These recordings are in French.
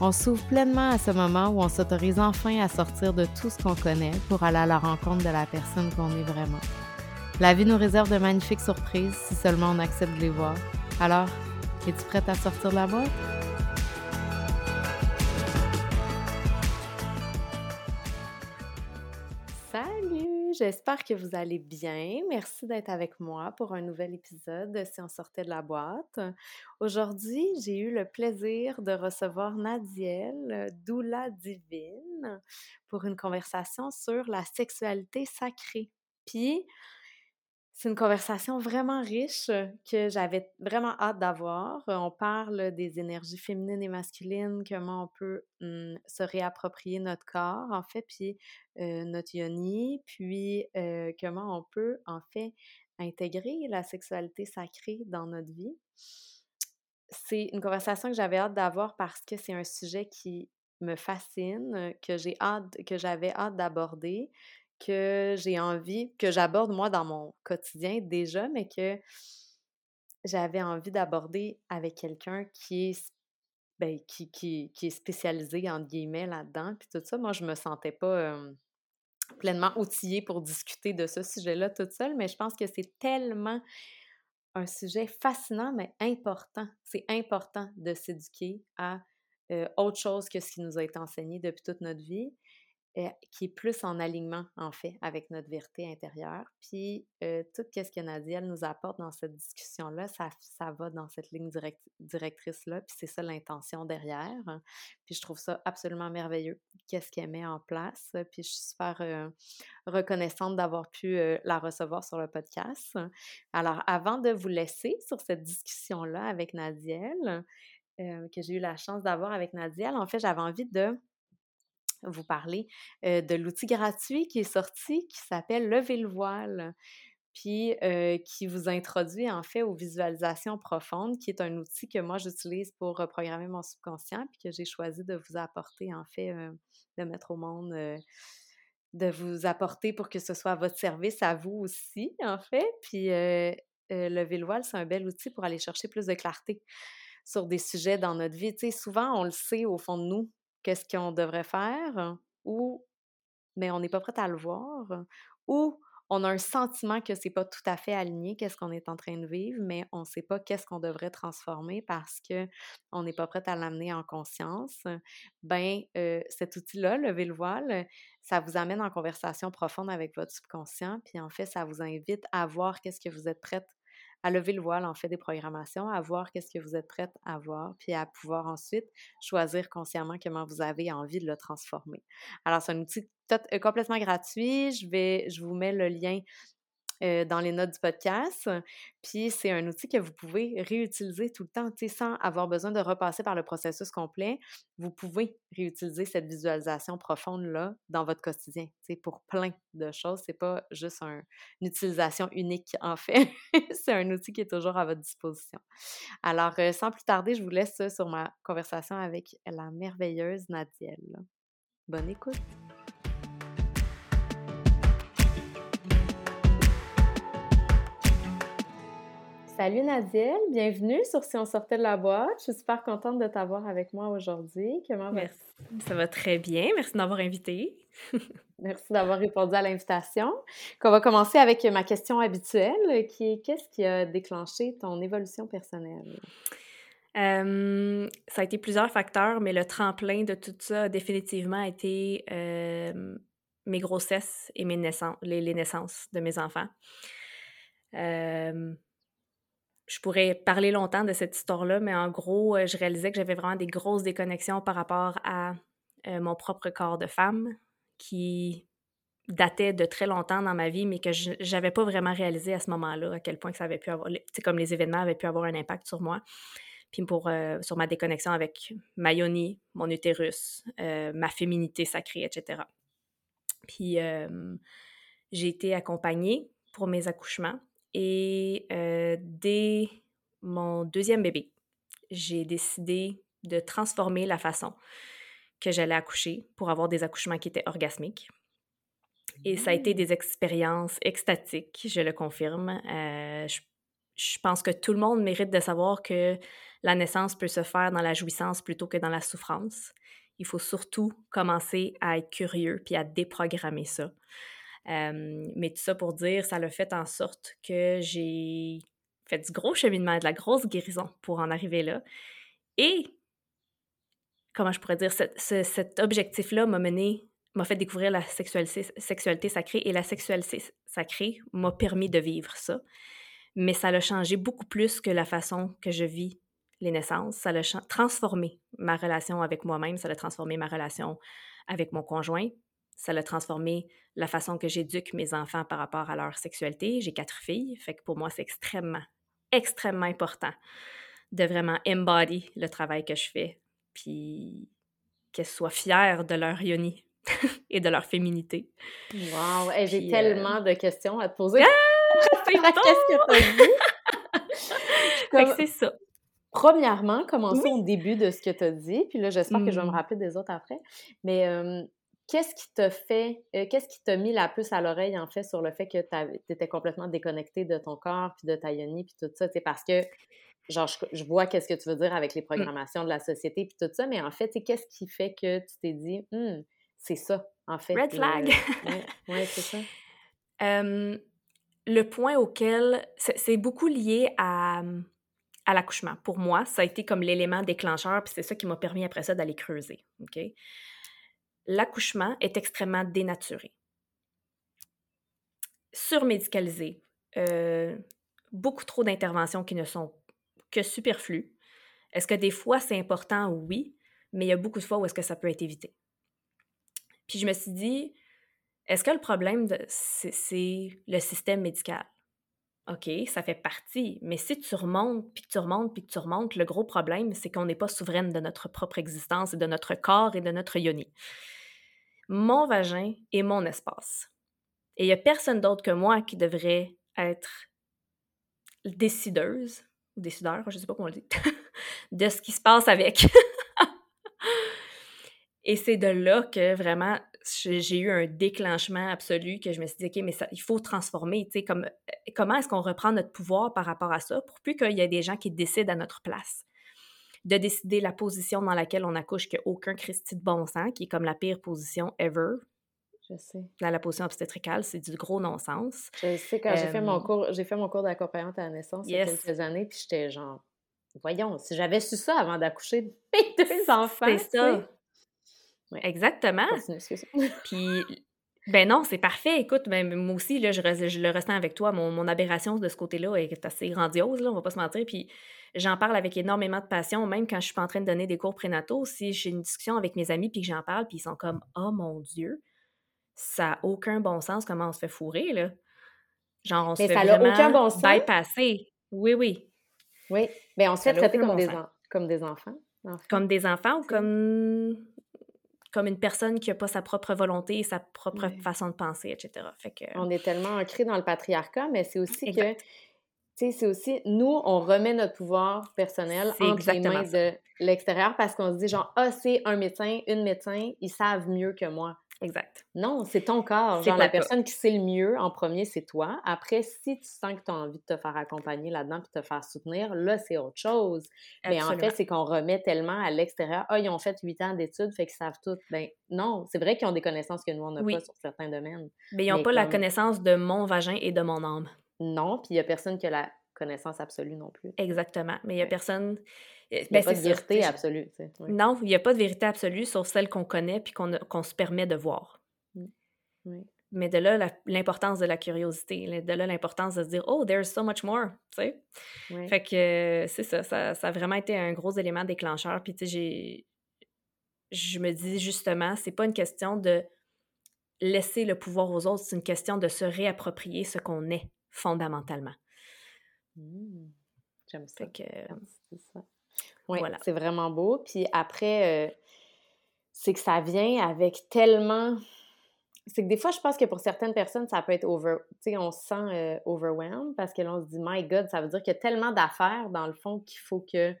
On s'ouvre pleinement à ce moment où on s'autorise enfin à sortir de tout ce qu'on connaît pour aller à la rencontre de la personne qu'on est vraiment. La vie nous réserve de magnifiques surprises si seulement on accepte de les voir. Alors, es-tu prête à sortir de la boîte? J'espère que vous allez bien. Merci d'être avec moi pour un nouvel épisode de Si on sortait de la boîte. Aujourd'hui, j'ai eu le plaisir de recevoir Nadiel, doula divine, pour une conversation sur la sexualité sacrée. Puis, c'est une conversation vraiment riche que j'avais vraiment hâte d'avoir. On parle des énergies féminines et masculines, comment on peut mmh, se réapproprier notre corps, en fait, puis notre yoni, puis comment on peut, en fait, intégrer la sexualité sacrée dans notre vie. C'est une conversation que j'avais hâte d'avoir parce que c'est un sujet qui me fascine, que j'ai hâte, que j'avais hâte d'aborder, que j'ai envie, que j'aborde moi dans mon quotidien déjà, mais que j'avais envie d'aborder avec quelqu'un qui est ben, spécialisé entre guillemets là-dedans. Puis tout ça, moi, je me sentais pas pleinement outillée pour discuter de ce sujet-là toute seule, mais je pense que c'est tellement un sujet fascinant, mais important. C'est important de s'éduquer à autre chose que ce qui nous a été enseigné depuis toute notre vie qui est plus en alignement, en fait, avec notre vérité intérieure. Puis, tout ce que Nadia nous apporte dans cette discussion-là, ça, ça va dans cette ligne directrice-là, puis c'est ça l'intention derrière. Puis, je trouve ça absolument merveilleux, qu'est-ce qu'elle met en place. Puis, je suis super reconnaissante d'avoir pu la recevoir sur le podcast. Alors, avant de vous laisser sur cette discussion-là avec Nadiel, que j'ai eu la chance d'avoir avec Nadiel, en fait, j'avais envie de vous parler de l'outil gratuit qui est sorti qui s'appelle Lever le voile puis qui vous introduit en fait aux visualisations profondes, qui est un outil que moi j'utilise pour reprogrammer mon subconscient, puis que j'ai choisi de vous apporter en fait, de mettre au monde, de vous apporter pour que ce soit à votre service, à vous aussi en fait. Puis lever le voile, c'est un bel outil pour aller chercher plus de clarté sur des sujets dans notre vie. Tu sais, souvent on le sait au fond de nous, qu'est-ce qu'on devrait faire ou mais on n'est pas prêt à le voir ou on a un sentiment que c'est pas tout à fait aligné qu'est-ce qu'on est en train de vivre mais on ne sait pas qu'est-ce qu'on devrait transformer parce que on n'est pas prêt à l'amener en conscience ben cet outil là lever le voile ça vous amène en conversation profonde avec votre subconscient puis en fait ça vous invite à voir qu'est-ce que vous êtes prête à lever le voile en fait des programmations, à voir qu'est-ce que vous êtes prête à voir, puis à pouvoir ensuite choisir consciemment comment vous avez envie de le transformer. Alors, c'est un outil euh, complètement gratuit. Je vais, je vous mets le lien euh, dans les notes du podcast. Puis c'est un outil que vous pouvez réutiliser tout le temps, sans avoir besoin de repasser par le processus complet. Vous pouvez réutiliser cette visualisation profonde-là dans votre quotidien, pour plein de choses. C'est pas juste une utilisation unique, en fait. c'est un outil qui est toujours à votre disposition. Alors, euh, sans plus tarder, je vous laisse sur ma conversation avec la merveilleuse Nadielle. Bonne écoute! Salut Nadiel, bienvenue sur Si on sortait de la boîte. Je suis super contente de t'avoir avec moi aujourd'hui. Comment vas Ça va très bien. Merci de m'avoir invitée. Merci d'avoir répondu à l'invitation. On va commencer avec ma question habituelle qui est qu'est-ce qui a déclenché ton évolution personnelle? ça a été plusieurs facteurs, mais le tremplin de tout ça a définitivement été mes grossesses et mes naissances, les, naissances de mes enfants je pourrais parler longtemps de cette histoire-là, mais en gros, euh, je réalisais que j'avais vraiment des grosses déconnexions par rapport à euh, mon propre corps de femme qui datait de très longtemps dans ma vie, mais que je n'avais pas vraiment réalisé à ce moment-là à quel point ça avait pu avoir, comme les événements avaient pu avoir un impact sur moi. puis pour, sur ma déconnexion avec ma yoni, mon utérus, ma féminité sacrée, etc. Puis j'ai été accompagnée pour mes accouchements et dès mon deuxième bébé, j'ai décidé de transformer la façon que j'allais accoucher pour avoir des accouchements qui étaient orgasmiques. Et ça a été mmh. des expériences extatiques, je le confirme. Euh, je, pense que tout le monde mérite de savoir que la naissance peut se faire dans la jouissance plutôt que dans la souffrance. Il faut surtout commencer à être curieux puis à déprogrammer ça. Mais tout ça pour dire, ça l'a fait en sorte que j'ai fait du gros cheminement, de la grosse guérison pour en arriver là. Et, comment je pourrais dire, cet objectif-là m'a mené m'a fait découvrir la sexualité, sexualité sacrée et la sexualité sacrée m'a permis de vivre ça. Mais ça l'a changé beaucoup plus que la façon que je vis les naissances. Ça l'a transformé ma relation avec moi-même, ça l'a transformé ma relation avec mon conjoint, ça l'a transformé la façon que j'éduque mes enfants par rapport à leur sexualité. J'ai quatre filles, fait que pour moi, c'est extrêmement, extrêmement important de vraiment embody le travail que je fais, puis qu'elles soient fières de leur yoni, et de leur féminité. Wow! J'ai euh, tellement de questions à te poser. Ah! Qu'est-ce que tu as dit? c'est ça. Premièrement, commençons au début de ce que tu as dit, puis là, j'espère que je vais me mmh. rappeler des autres après. Mais qu'est-ce qui t'a fait, euh, qu'est-ce qui t'a mis la puce à l'oreille, en fait, sur le fait que tu étais complètement déconnecté de ton corps, puis de ta yoni, puis tout ça? C'est parce que, genre, je, vois qu'est-ce que tu veux dire avec les mmh. programmations de la société, puis tout ça, mais en fait, qu'est-ce qui fait que tu t'es dit, «Hum, c'est ça, en fait. Red flag! oui, c'est ça. le point auquel... C'est beaucoup lié à, à l'accouchement. Pour moi, ça a été comme l'élément déclencheur, puis c'est ça qui m'a permis après ça d'aller creuser. OK? L'accouchement est extrêmement dénaturé. Surmédicalisé. Euh, beaucoup trop d'interventions qui ne sont que superflues. Est-ce que des fois c'est important? Oui, mais il y a beaucoup de fois où est-ce que ça peut être évité. Puis je me suis dit, est-ce que le problème, c'est le système médical? OK, ça fait partie, mais si tu remontes, puis que tu remontes, puis que tu remontes, le gros problème, c'est qu'on n'est pas souveraine de notre propre existence et de notre corps et de notre yoni. Mon vagin est mon espace. Et il n'y a personne d'autre que moi qui devrait être décideuse, décideur, je ne sais pas comment on dit, de ce qui se passe avec. Et c'est de là que vraiment j'ai eu un déclenchement absolu que je me suis dit, OK, mais il faut transformer, tu sais, comme, euh, comment est-ce qu'on reprend notre pouvoir par rapport à ça pour plus qu'il y ait des gens qui décident à notre place? De décider la position dans laquelle on accouche, qu'il n'y a aucun Christi de bon sens, qui est comme la pire position ever. Je sais. Dans la position obstétricale, c'est du gros non-sens. Je sais, quand j'ai fait mon cours, j'ai fait mon cours d'accompagnante à la naissance il y a quelques années, puis j'étais genre, voyons, si j'avais su ça avant d'accoucher mes deux enfants. C'est ça. Exactement. Puis, ben non, c'est parfait. Écoute, ben, moi aussi, là, je, je le ressens avec toi. Mon, mon aberration de ce côté-là est assez grandiose, là, on va pas se mentir. Puis, j'en parle avec énormément de passion, même quand je suis pas en train de donner des cours prénataux. Si j'ai une discussion avec mes amis puis que j'en parle, puis ils sont comme « Oh mon Dieu, ça n'a aucun bon sens comment on se fait fourrer, là. » Genre, on se fait ça vraiment aucun bon sens. bypasser. Oui, oui. Oui, mais ben, on se fait traiter comme des, comme des enfants. Comme des enfants ou comme comme une personne qui n'a pas sa propre volonté et sa propre façon de penser, etc. Fait que... On est tellement ancré dans le patriarcat, mais c'est aussi que, tu sais, c'est aussi, nous, on remet notre pouvoir personnel entre les mains de l'extérieur parce qu'on se dit genre, ah, c'est un médecin, une médecin, ils savent mieux que moi. Exact. Non, c'est ton corps. Genre, la personne qui sait le mieux en premier, c'est toi. Après, si tu sens que tu as envie de te faire accompagner là-dedans puis te faire soutenir, là, c'est autre chose. Mais en fait, c'est qu'on remet tellement à l'extérieur. Ah, ils ont fait huit ans d'études, fait qu'ils savent tout. Ben non, c'est vrai qu'ils ont des connaissances que nous, on n'a pas sur certains domaines. Mais ils n'ont pas la connaissance de mon vagin et de mon âme. Non, puis il n'y a personne qui a la connaissance absolue non plus. Exactement. Mais il n'y a personne. Il n'y a pas de vérité absolue. Non, il n'y a pas de vérité absolue sauf celle qu'on connaît puis qu'on se permet de voir. Mmh. Mais de là, l'importance de la curiosité, de là, l'importance de se dire « Oh, there's so much more! » tu sais? Fait que c'est ça, ça, a vraiment été un gros élément déclencheur. Puis tu sais, je me dis justement, c'est pas une question de laisser le pouvoir aux autres, c'est une question de se réapproprier ce qu'on est fondamentalement. Mmh. J'aime ça. Fait que, c'est vraiment beau. Puis après, euh, c'est que ça vient avec tellement. C'est que des fois, je pense que pour certaines personnes, ça peut être over. Tu sais, on se sent euh, overwhelmed parce que l'on se dit, My God, ça veut dire qu'il y a tellement d'affaires dans le fond qu'il faut que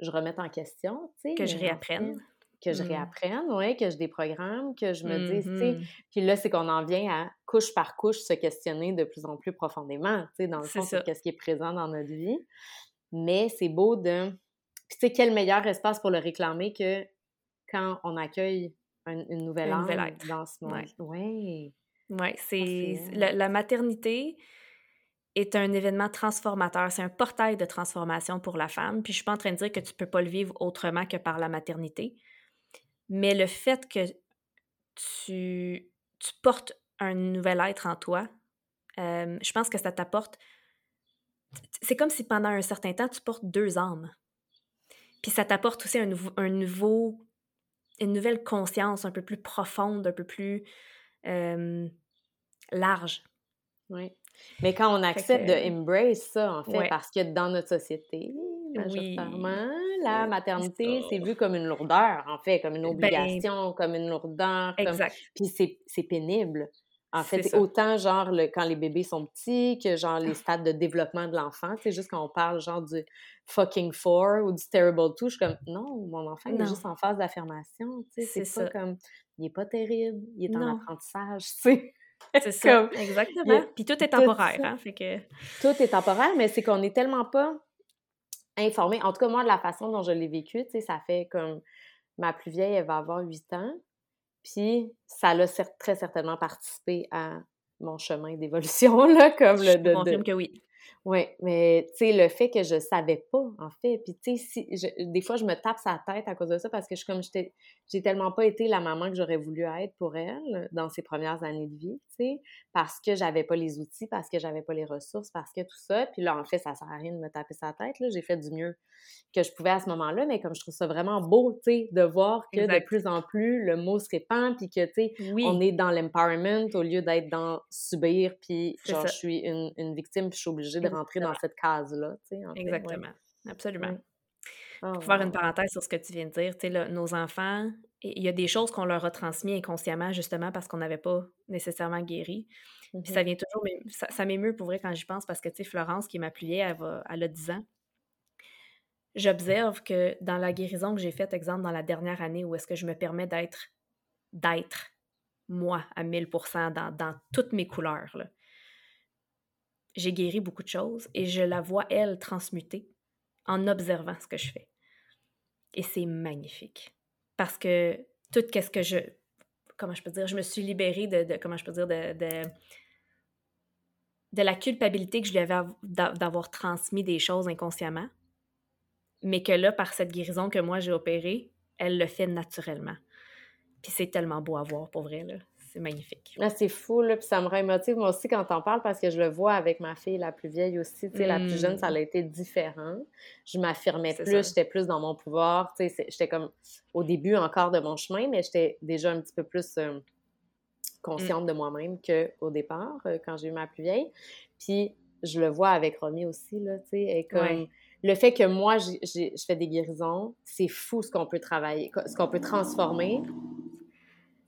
je remette en question. Tu sais, que je réapprenne. Que je mmh. réapprenne, oui, que je déprogramme, que je me dise, tu sais. Mmh puis là, c'est qu'on en vient à couche par couche se questionner de plus en plus profondément, tu sais, dans le fond, qu'est-ce qui est présent dans notre vie. Mais c'est beau de puis, tu sais, quel meilleur espace pour le réclamer que quand on accueille une nouvelle âme dans ce monde. Oui. Oui, ah, c'est... La, maternité est un événement transformateur. C'est un portail de transformation pour la femme. Puis, je suis pas en train de dire que tu peux pas le vivre autrement que par la maternité. Mais le fait que tu, tu portes un nouvel être en toi, euh, je pense que ça t'apporte... C'est comme si pendant un certain temps, tu portes deux âmes. Puis ça t'apporte aussi un, nouveau, un nouveau, une nouvelle conscience un peu plus profonde, un peu plus large. Oui. Mais quand on accepte de embrace ça, en fait, parce que dans notre société, majoritairement, la maternité, c'est vu comme une lourdeur, en fait, comme une ben obligation, comme une lourdeur. Exact. Puis c'est pénible. En fait, autant genre le, quand les bébés sont petits que genre les stades de développement de l'enfant. C'est juste quand on parle genre du fucking four ou du terrible two, je suis comme non, mon enfant est juste en phase d'affirmation. C'est pas comme il est pas terrible, il est en apprentissage, sais. C'est ça, exactement. Puis tout est temporaire, hein, fait que... Tout est temporaire, mais c'est qu'on est tellement pas informé. En tout cas, moi, de la façon dont je l'ai vécu, ça fait comme... Ma plus vieille, elle va avoir 8 ans. Puis ça a très certainement participé à mon chemin d'évolution, là, comme le... Je confirme que oui. Oui, mais tu sais, le fait que je savais pas, en fait, puis tu sais, si, des fois, je me tape sa tête à cause de ça parce que je comme j'ai tellement pas été la maman que j'aurais voulu être pour elle dans ses premières années de vie, tu sais, parce que j'avais pas les outils, parce que j'avais pas les ressources, parce que tout ça. Puis là, en fait, ça sert à rien de me taper sa tête, là. J'ai fait du mieux que je pouvais à ce moment-là, mais comme je trouve ça vraiment beau, tu sais, de voir que de plus en plus, le mot se répand, puis que, tu sais, on est dans l'empowerment au lieu d'être dans subir, puis genre, je suis une, une victime, puis je suis obligée de rentrer dans cette case-là. Exactement. Absolument. Oh, Pour faire une parenthèse sur ce que tu viens de dire, nos enfants, il y a des choses qu'on leur a transmises inconsciemment, justement, parce qu'on n'avait pas nécessairement guéri. Puis ça mm-hmm. vient toujours, mais ça, m'émeut pour vrai quand j'y pense, parce que, tu sais, Florence, qui m'a plié, elle, elle a 10 ans. J'observe que dans la guérison que j'ai faite, exemple, dans la dernière année, où est-ce que je me permets d'être, d'être moi à 1000 dans, dans toutes mes couleurs, là j'ai guéri beaucoup de choses et je la vois, elle, transmuter en observant ce que je fais. Et c'est magnifique. Parce que tout ce que je... Comment je peux dire? Je me suis libérée de... comment je peux dire? De, de, de la culpabilité que je lui avais d'avoir transmis des choses inconsciemment. Mais que là, par cette guérison que moi j'ai opérée, elle le fait naturellement. Puis c'est tellement beau à voir, pour vrai, là c'est magnifique. Ah, c'est fou, là, puis ça me rémotive moi aussi quand t'en parles parce que je le vois avec ma fille la plus vieille aussi. Tu sais, la plus jeune, ça a mm. été différent. Je m'affirmais plus, j'étais plus dans mon pouvoir. Tu sais, j'étais comme au début encore de mon chemin, mais j'étais déjà un petit peu plus euh, consciente mm. de moi-même qu'au départ, euh, quand j'ai eu ma plus vieille. Puis je le vois avec Romy aussi, là, tu sais, et comme... Le fait que moi, je fais des guérisons, c'est fou ce qu'on peut travailler, ce qu'on peut transformer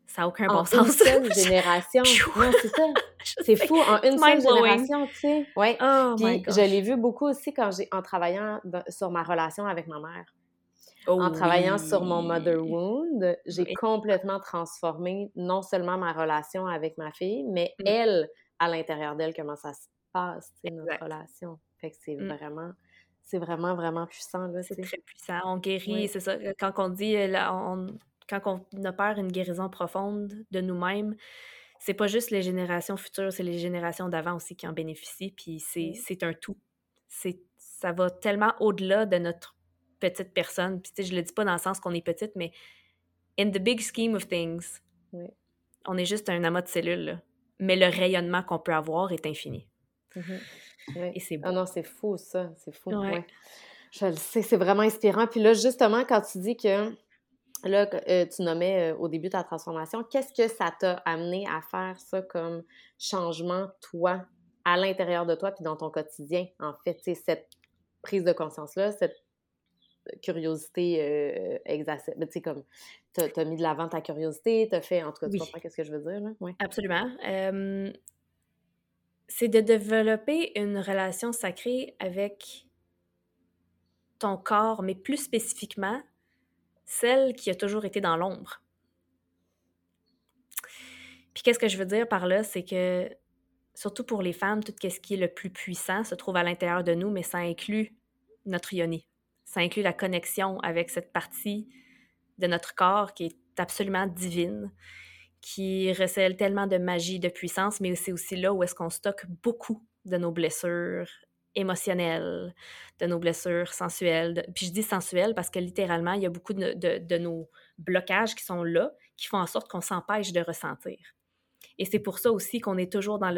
ça n'a aucun bon sens. Une seule génération. non, c'est ça. C'est fou, en une seule génération, tu sais. Ouais. Oh Puis je l'ai vu beaucoup aussi quand j'ai en travaillant sur ma relation avec ma mère. Oh en travaillant sur mon mother wound, j'ai complètement transformé non seulement ma relation avec ma fille, mais mm. elle, à l'intérieur d'elle, comment ça se passe, notre relation. Fait que c'est mm. vraiment c'est vraiment, vraiment puissant. C'est très puissant. On guérit, c'est ça. Quand on dit, là, on, quand on opère une guérison profonde de nous-mêmes, c'est pas juste les générations futures, c'est les générations d'avant aussi qui en bénéficient, puis c'est un tout. Ça va tellement au-delà de notre petite personne. Puis, je le dis pas dans le sens qu'on est petite, mais in the big scheme of things, on est juste un amas de cellules. Mais le rayonnement qu'on peut avoir est infini. Mm-hmm. Et c'est Ah non, c'est fou, ça. C'est fou. Je le sais, c'est vraiment inspirant. Puis là, justement, quand tu dis que Là, euh, tu nommais euh, au début ta transformation. Qu'est-ce que ça t'a amené à faire ça comme changement, toi, à l'intérieur de toi puis dans ton quotidien, en fait, cette prise de conscience-là, cette curiosité euh, exacerbée. Tu sais, comme, t'as as mis de l'avant ta curiosité, t'as fait, en tout cas, tu comprends qu'est-ce que je veux dire, là? Oui. Absolument. c'est de développer une relation sacrée avec ton corps, mais plus spécifiquement, celle qui a toujours été dans l'ombre. Puis qu'est-ce que je veux dire par là, c'est que surtout pour les femmes, tout ce qui est le plus puissant se trouve à l'intérieur de nous, mais ça inclut notre yoni. Ça inclut la connexion avec cette partie de notre corps qui est absolument divine, qui recèle tellement de magie, de puissance, mais c'est aussi là où est-ce qu'on stocke beaucoup de nos blessures émotionnelles, de nos blessures sensuelles. Puis je dis sensuelles parce que littéralement, il y a beaucoup de, de nos blocages qui sont là, qui font en sorte qu'on s'empêche de ressentir. Et c'est pour ça aussi qu'on est toujours dans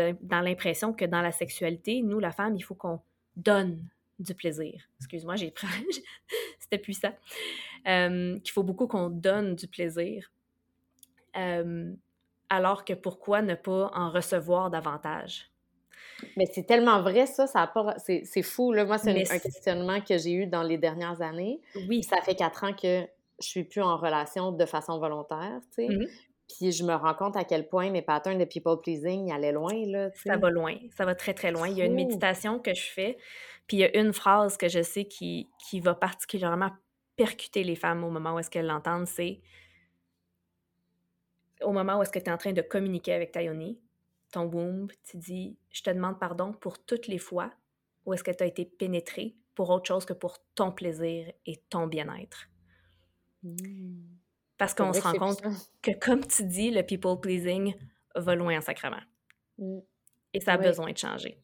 l'impression que dans la sexualité, nous, la femme, il faut qu'on donne du plaisir. Excuse-moi, j'ai. C'était puissant. Euh, qu'il faut beaucoup qu'on donne du plaisir. Euh, alors que pourquoi ne pas en recevoir davantage? Mais c'est tellement vrai, ça, ça pas... C'est fou, là. Moi, c'est un, questionnement que j'ai eu dans les dernières années. Oui. Ça fait quatre ans que je suis plus en relation de façon volontaire, tu sais. Mm-hmm. Puis je me rends compte à quel point mes patterns de people pleasing allaient loin. Là, ça va loin, ça va très très loin. Il y a une méditation que je fais, puis il y a une phrase que je sais qui, qui va particulièrement percuter les femmes au moment où est-ce qu'elles l'entendent, c'est au moment où est-ce que tu es en train de communiquer avec ta yoni, ton womb, tu dis « Je te demande pardon pour toutes les fois où est-ce que tu as été pénétré pour autre chose que pour ton plaisir et ton bien-être. Mmh. Parce qu'on se rend compte que, comme tu dis, le people pleasing va loin en sacrement. Mm. Et ça a besoin de changer.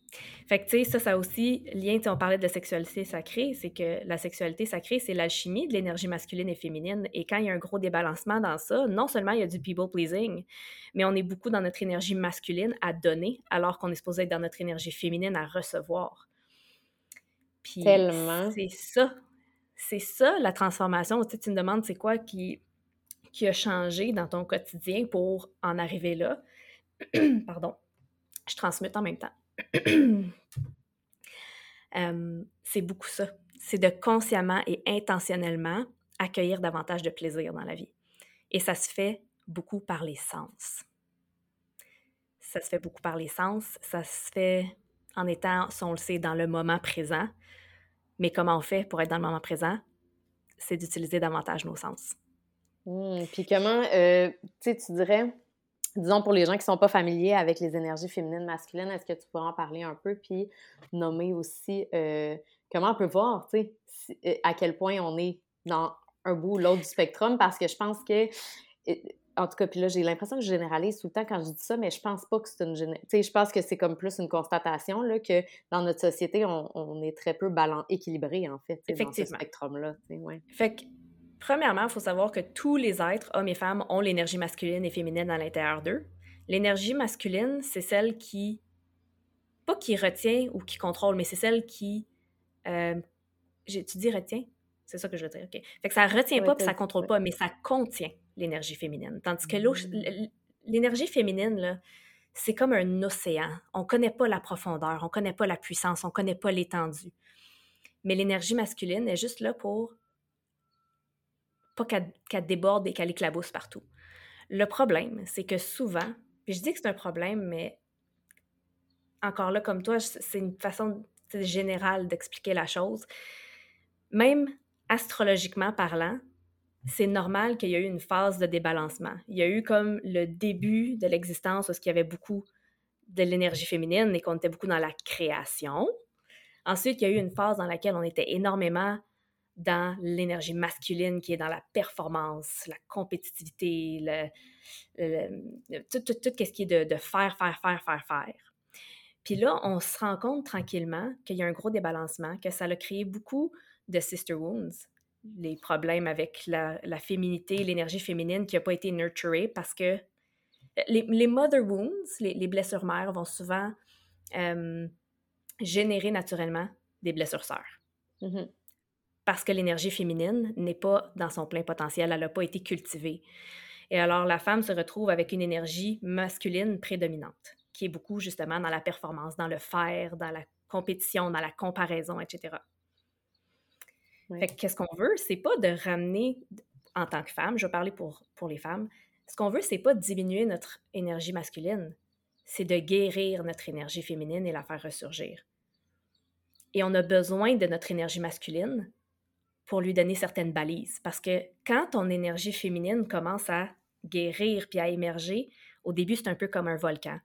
Fait que, tu sais, ça, ça aussi lien, tu on parlait de la sexualité sacrée, c'est que la sexualité sacrée, c'est l'alchimie de l'énergie masculine et féminine. Et quand il y a un gros débalancement dans ça, non seulement il y a du people pleasing, mais on est beaucoup dans notre énergie masculine à donner, alors qu'on est supposé être dans notre énergie féminine à recevoir. Puis, Tellement. C'est ça. C'est ça, la transformation. Tu, sais, tu me demandes, c'est quoi qui qui a changé dans ton quotidien pour en arriver là? Pardon, je transmute en même temps. c'est beaucoup ça. C'est de consciemment et intentionnellement accueillir davantage de plaisir dans la vie. Et ça se fait beaucoup par les sens. Ça se fait beaucoup par les sens. Ça se fait en étant, si on le sait, dans le moment présent. Mais comment on fait pour être dans le moment présent? C'est d'utiliser davantage nos sens. Mmh, puis comment, euh, tu dirais, disons pour les gens qui ne sont pas familiers avec les énergies féminines, masculines, est-ce que tu pourrais en parler un peu, puis nommer aussi euh, comment on peut voir, tu sais, euh, à quel point on est dans un bout ou l'autre du spectrum, parce que je pense que, en tout cas, puis là, j'ai l'impression que je généralise tout le temps quand je dis ça, mais je pense pas que c'est une... Tu sais, je pense que c'est comme plus une constatation, là, que dans notre société, on, est très peu équilibré, en fait, dans ce spectrum-là, ouais. Fait que Premièrement, il faut savoir que tous les êtres, hommes et femmes, ont l'énergie masculine et féminine à l'intérieur d'eux. L'énergie masculine, c'est celle qui, pas qui retient ou qui contrôle, mais c'est celle qui, euh, tu dis retient? C'est ça que je veux dire, OK. Fait que ça retient pas puis ça contrôle pas, mais ça contient l'énergie féminine. Tandis que mmh. l'énergie féminine, là, c'est comme un océan. On connaît pas la profondeur, on connaît pas la puissance, on connaît pas l'étendue. Mais l'énergie masculine est juste là pour pas qu'elle déborde et qu'elle éclabousse partout. Le problème, c'est que souvent, puis je dis que c'est un problème, mais encore là, comme toi, c'est une façon générale d'expliquer la chose. Même astrologiquement parlant, c'est normal qu'il y ait eu une phase de débalancement. Il y a eu comme le début de l'existence où il y avait beaucoup de l'énergie féminine et qu'on était beaucoup dans la création. Ensuite, il y a eu une phase dans laquelle on était énormément dans l'énergie masculine qui est dans la performance, la compétitivité, le, tout, tout, tout, ce qui est de, faire, faire, faire, faire, faire. Puis là, on se rend compte tranquillement qu'il y a un gros débalancement, que ça a créé beaucoup de sister wounds, les problèmes avec la, féminité, l'énergie féminine qui n'a pas été nurturée parce que les, mother wounds, les, les, blessures mères, vont souvent euh, générer naturellement des blessures sœurs. Mm-hmm parce que l'énergie féminine n'est pas dans son plein potentiel, elle n'a pas été cultivée. Et alors la femme se retrouve avec une énergie masculine prédominante, qui est beaucoup justement dans la performance, dans le faire, dans la compétition, dans la comparaison, etc. Qu'est-ce qu'on veut? C'est pas de ramener, en tant que femme, je vais parler pour, pour les femmes, ce qu'on veut, c'est pas de diminuer notre énergie masculine, c'est de guérir notre énergie féminine et la faire ressurgir. Et on a besoin de notre énergie masculine pour lui donner certaines balises. Parce que quand ton énergie féminine commence à guérir puis à émerger, au début, c'est un peu comme un volcan.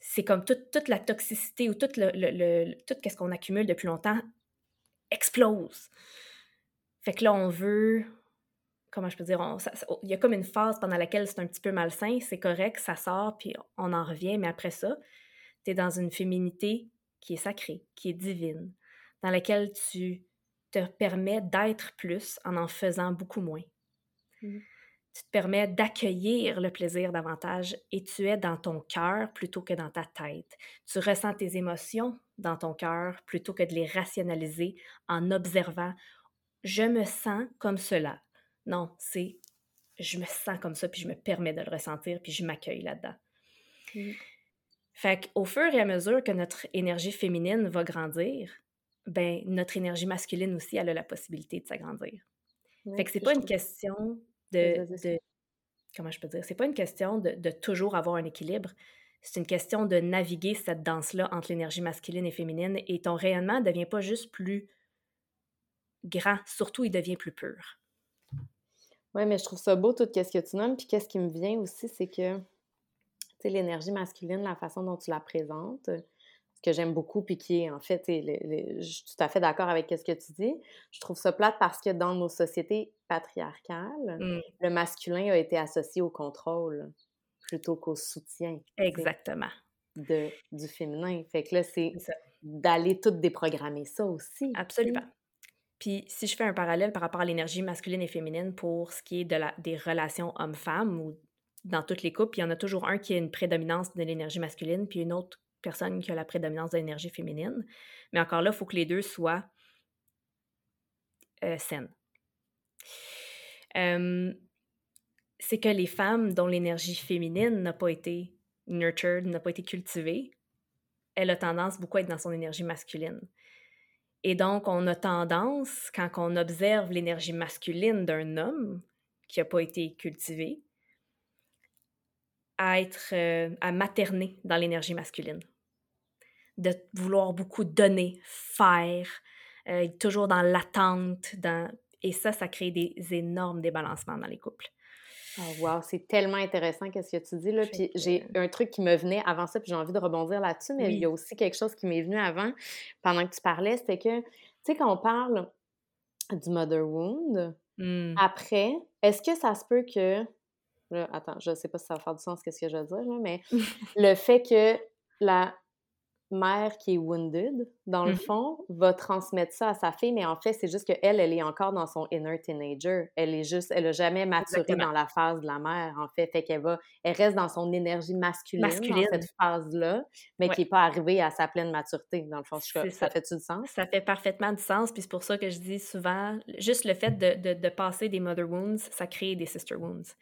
C'est comme toute, la toxicité ou tout, le, tout ce qu'on accumule depuis longtemps explose. Fait que là, on veut. Comment je peux dire? il y a comme une phase pendant laquelle c'est un petit peu malsain, c'est correct, ça sort, puis on en revient, mais après ça, tu es dans une féminité qui est sacrée, qui est divine, dans laquelle tu te permets d'être plus en en faisant beaucoup moins. Mmh. Tu te permets d'accueillir le plaisir davantage et tu es dans ton cœur plutôt que dans ta tête. Tu ressens tes émotions dans ton cœur plutôt que de les rationaliser en observant je me sens comme cela. Non, c'est je me sens comme ça puis je me permets de le ressentir puis je m'accueille là-dedans. Mmh. Fait qu'au fur et à mesure que notre énergie féminine va grandir, ben notre énergie masculine aussi, elle a la possibilité de s'agrandir. fait que c'est pas une question de, comment je peux dire, c'est pas une question de, toujours avoir un équilibre. C'est une question de naviguer cette danse-là entre l'énergie masculine et féminine et ton rayonnement ne devient pas juste plus grand, surtout il devient plus pur. Oui, mais je trouve ça beau tout ce que tu nommes. Puis qu'est-ce qui me vient aussi, c'est que l'énergie masculine, la façon dont tu la présentes, que j'aime beaucoup, puis qui est en fait, je suis tout à fait d'accord avec ce que tu dis. Je trouve ça plate parce que dans nos sociétés patriarcales, mmh. le masculin a été associé au contrôle plutôt qu'au soutien. Exactement. De, du féminin. Fait que là, c'est d'aller tout déprogrammer ça aussi. Absolument. Puis si je fais un parallèle par rapport à l'énergie masculine et féminine pour ce qui est de la, des relations hommes-femmes ou dans toutes les couples, il y en a toujours un qui a une prédominance de l'énergie masculine, puis une autre personne qui a la prédominance de l'énergie féminine. Mais encore là, il faut que les deux soient euh, saines. c'est que les femmes dont l'énergie féminine n'a pas été nurtured, n'a pas été cultivée, elle a tendance beaucoup à être dans son énergie masculine. Et donc, on a tendance, quand on observe l'énergie masculine d'un homme qui n'a pas été cultivé, à être, euh, à materner dans l'énergie masculine de vouloir beaucoup donner, faire, euh, toujours dans l'attente. Dans... Et ça, ça crée des énormes débalancements dans les couples. Oh, wow, c'est tellement intéressant qu'est-ce que tu dis là. Puis j'ai un truc qui me venait avant ça, puis j'ai envie de rebondir là-dessus, mais il y a aussi quelque chose qui m'est venu avant, pendant que tu parlais, c'était que, tu sais, quand on parle du mother wound, mmh. après, est-ce que ça se peut que, là, attends, je sais pas si ça va faire du sens qu'est-ce que je veux dire, là, mais le fait que la mère qui est wounded, dans le mmh fond, va transmettre ça à sa fille, mais en fait, c'est juste qu'elle, elle est encore dans son inner teenager. Elle est juste, elle a jamais maturé dans la phase de la mère, en fait. Fait qu'elle va, elle reste dans son énergie masculine, dans cette phase-là, mais qui n'est pas arrivée à sa pleine maturité, dans le fond. Ça, ça fait-tu du sens? Ça fait parfaitement du sens, puis c'est pour ça que je dis souvent, juste le fait de, de, de passer des mother wounds, ça crée des sister wounds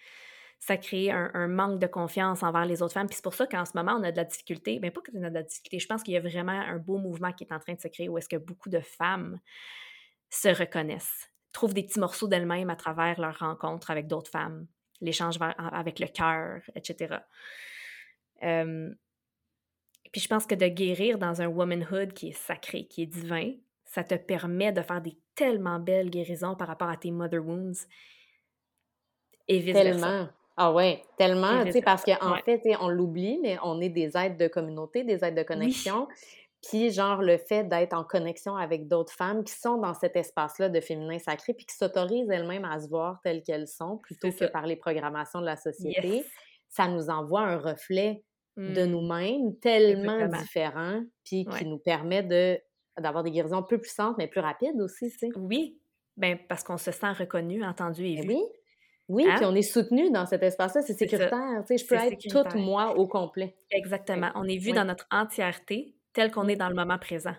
ça crée un, manque de confiance envers les autres femmes. Puis c'est pour ça qu'en ce moment, on a de la difficulté. Bien, pas qu'on a de la difficulté. Je pense qu'il y a vraiment un beau mouvement qui est en train de se créer où est-ce que beaucoup de femmes se reconnaissent, trouvent des petits morceaux d'elles-mêmes à travers leurs rencontres avec d'autres femmes, l'échange avec le cœur, etc. puis je pense que de guérir dans un womanhood qui est sacré, qui est divin, ça te permet de faire des tellement belles guérisons par rapport à tes mother wounds et vice-versa. Ah ouais, tellement, tu sais, parce qu'en en fait, on l'oublie, mais on est des êtres de communauté, des êtres de connexion. Puis, genre, le fait d'être en connexion avec d'autres femmes qui sont dans cet espace-là de féminin sacré, puis qui s'autorisent elles-mêmes à se voir telles qu'elles sont, plutôt que par les programmations de la société, ça nous envoie un reflet de mmh. nous-mêmes tellement différent, puis qui nous permet de d'avoir des guérisons plus simples, mais plus rapides aussi, tu sais. Oui, ben parce qu'on se sent reconnu, entendu et vu. Oui, oui, puis hein? on est soutenu dans cet espace-là, c'est sécuritaire. Tu sais, je peux être toute moi au complet. Exactement. On est vu dans notre entièreté, tel qu'on est dans le moment présent.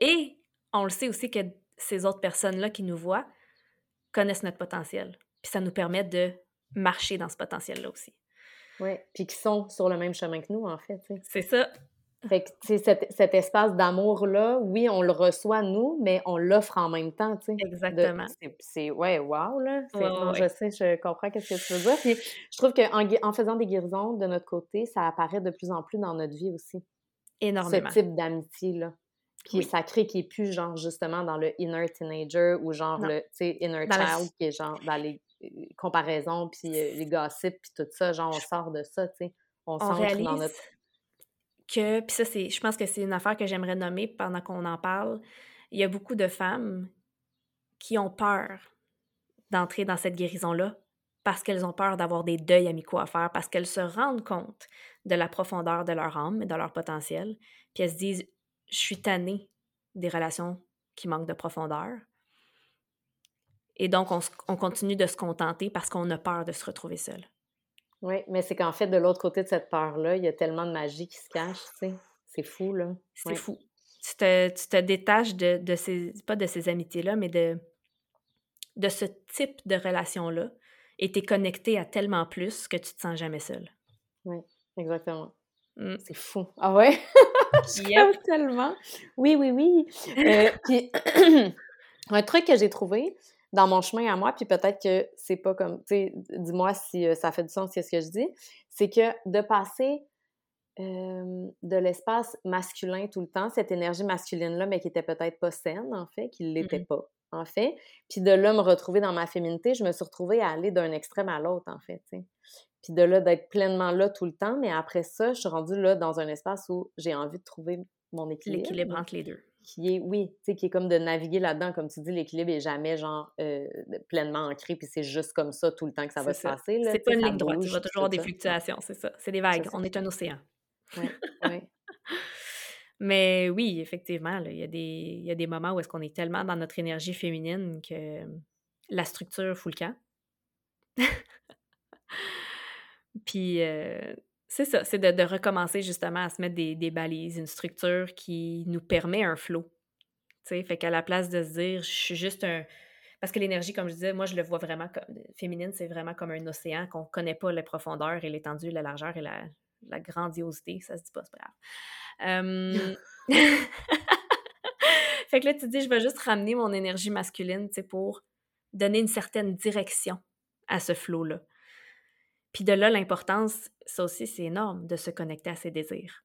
Et on le sait aussi que ces autres personnes-là qui nous voient connaissent notre potentiel. Puis ça nous permet de marcher dans ce potentiel-là aussi. Oui, puis qui sont sur le même chemin que nous, en fait. C'est ça. Fait que, tu sais, cet, cet espace d'amour-là, oui, on le reçoit, nous, mais on l'offre en même temps, tu sais. Exactement. C'est, ouais, wow, là. Ouais, ouais, non, ouais. je sais, je comprends qu'est-ce que tu veux dire. Puis je trouve qu'en en faisant des guérisons de notre côté, ça apparaît de plus en plus dans notre vie aussi. Énormément. Ce type d'amitié-là. Qui Oui. est sacré, qui est plus genre justement dans le inner teenager ou genre Non. le, tu sais, inner Dans la- child qui est genre dans les euh, comparaisons puis euh, les gossips puis tout ça. Genre, on sort de ça, tu sais. On On réalise dans notre... que, puis ça, c'est, je pense que c'est une affaire que j'aimerais nommer pendant qu'on en parle. Il y a beaucoup de femmes qui ont peur d'entrer dans cette guérison-là parce qu'elles ont peur d'avoir des deuils amicaux à faire, parce qu'elles se rendent compte de la profondeur de leur âme et de leur potentiel, puis elles se disent Je suis tannée des relations qui manquent de profondeur. Et donc, on, continue de se contenter parce qu'on a peur de se retrouver seul. Oui, mais c'est qu'en fait, de l'autre côté de cette peur-là, il y a tellement de magie qui se cache, tu sais. C'est fou, là. C'est Ouais. fou. Tu te, tu te détaches de, de ces, pas de ces amitiés-là, mais de, de ce type de relation-là et tu es connecté à tellement plus que tu te sens jamais seul. Exactement. Mm. C'est fou. Ah ouais? Je Yep. tellement. Oui, oui, oui. Euh, puis, un truc que j'ai trouvé dans mon chemin à moi, puis peut-être que c'est pas comme, tu sais, dis-moi si euh, ça fait du sens, c'est ce que je dis, c'est que de passer euh, de l'espace masculin tout le temps, cette énergie masculine-là, mais qui était peut-être pas saine, en fait, qui l'était Mhm. pas, en fait, puis de là me retrouver dans ma féminité, je me suis retrouvée à aller d'un extrême à l'autre, en fait, tu sais. Puis de là, d'être pleinement là tout le temps, mais après ça, je suis rendue là dans un espace où j'ai envie de trouver mon équilibre. L'équilibre entre les deux. Qui est, oui, tu sais, qui est comme de naviguer là-dedans. Comme tu dis, l'équilibre est jamais, genre, euh, pleinement ancré, puis c'est juste comme ça tout le temps que ça va se passer. C'est pas une ligne droite. Il va toujours des ça. fluctuations, c'est ça. C'est des vagues. On est un océan. Oui, oui. Mais oui, effectivement, là, il y, a des- il y a des moments où est-ce qu'on est tellement dans notre énergie féminine que la structure fout le camp. Puis euh, c'est ça, c'est de, de recommencer justement à se mettre des, des balises, une structure qui nous permet un flow. Sais, fait qu'à la place de se dire, je suis juste un... Parce que l'énergie, comme je disais, moi, je le vois vraiment comme... Féminine, c'est vraiment comme un océan qu'on connaît pas les profondeurs et l'étendue, la largeur et la, la grandiosité. Ça se dit pas, c'est pas grave. Euh, fait que là, tu te dis, je vais juste ramener mon énergie masculine, pour donner une certaine direction à ce flow-là. Puis de là, l'importance, ça aussi, c'est énorme, de se connecter à ses désirs.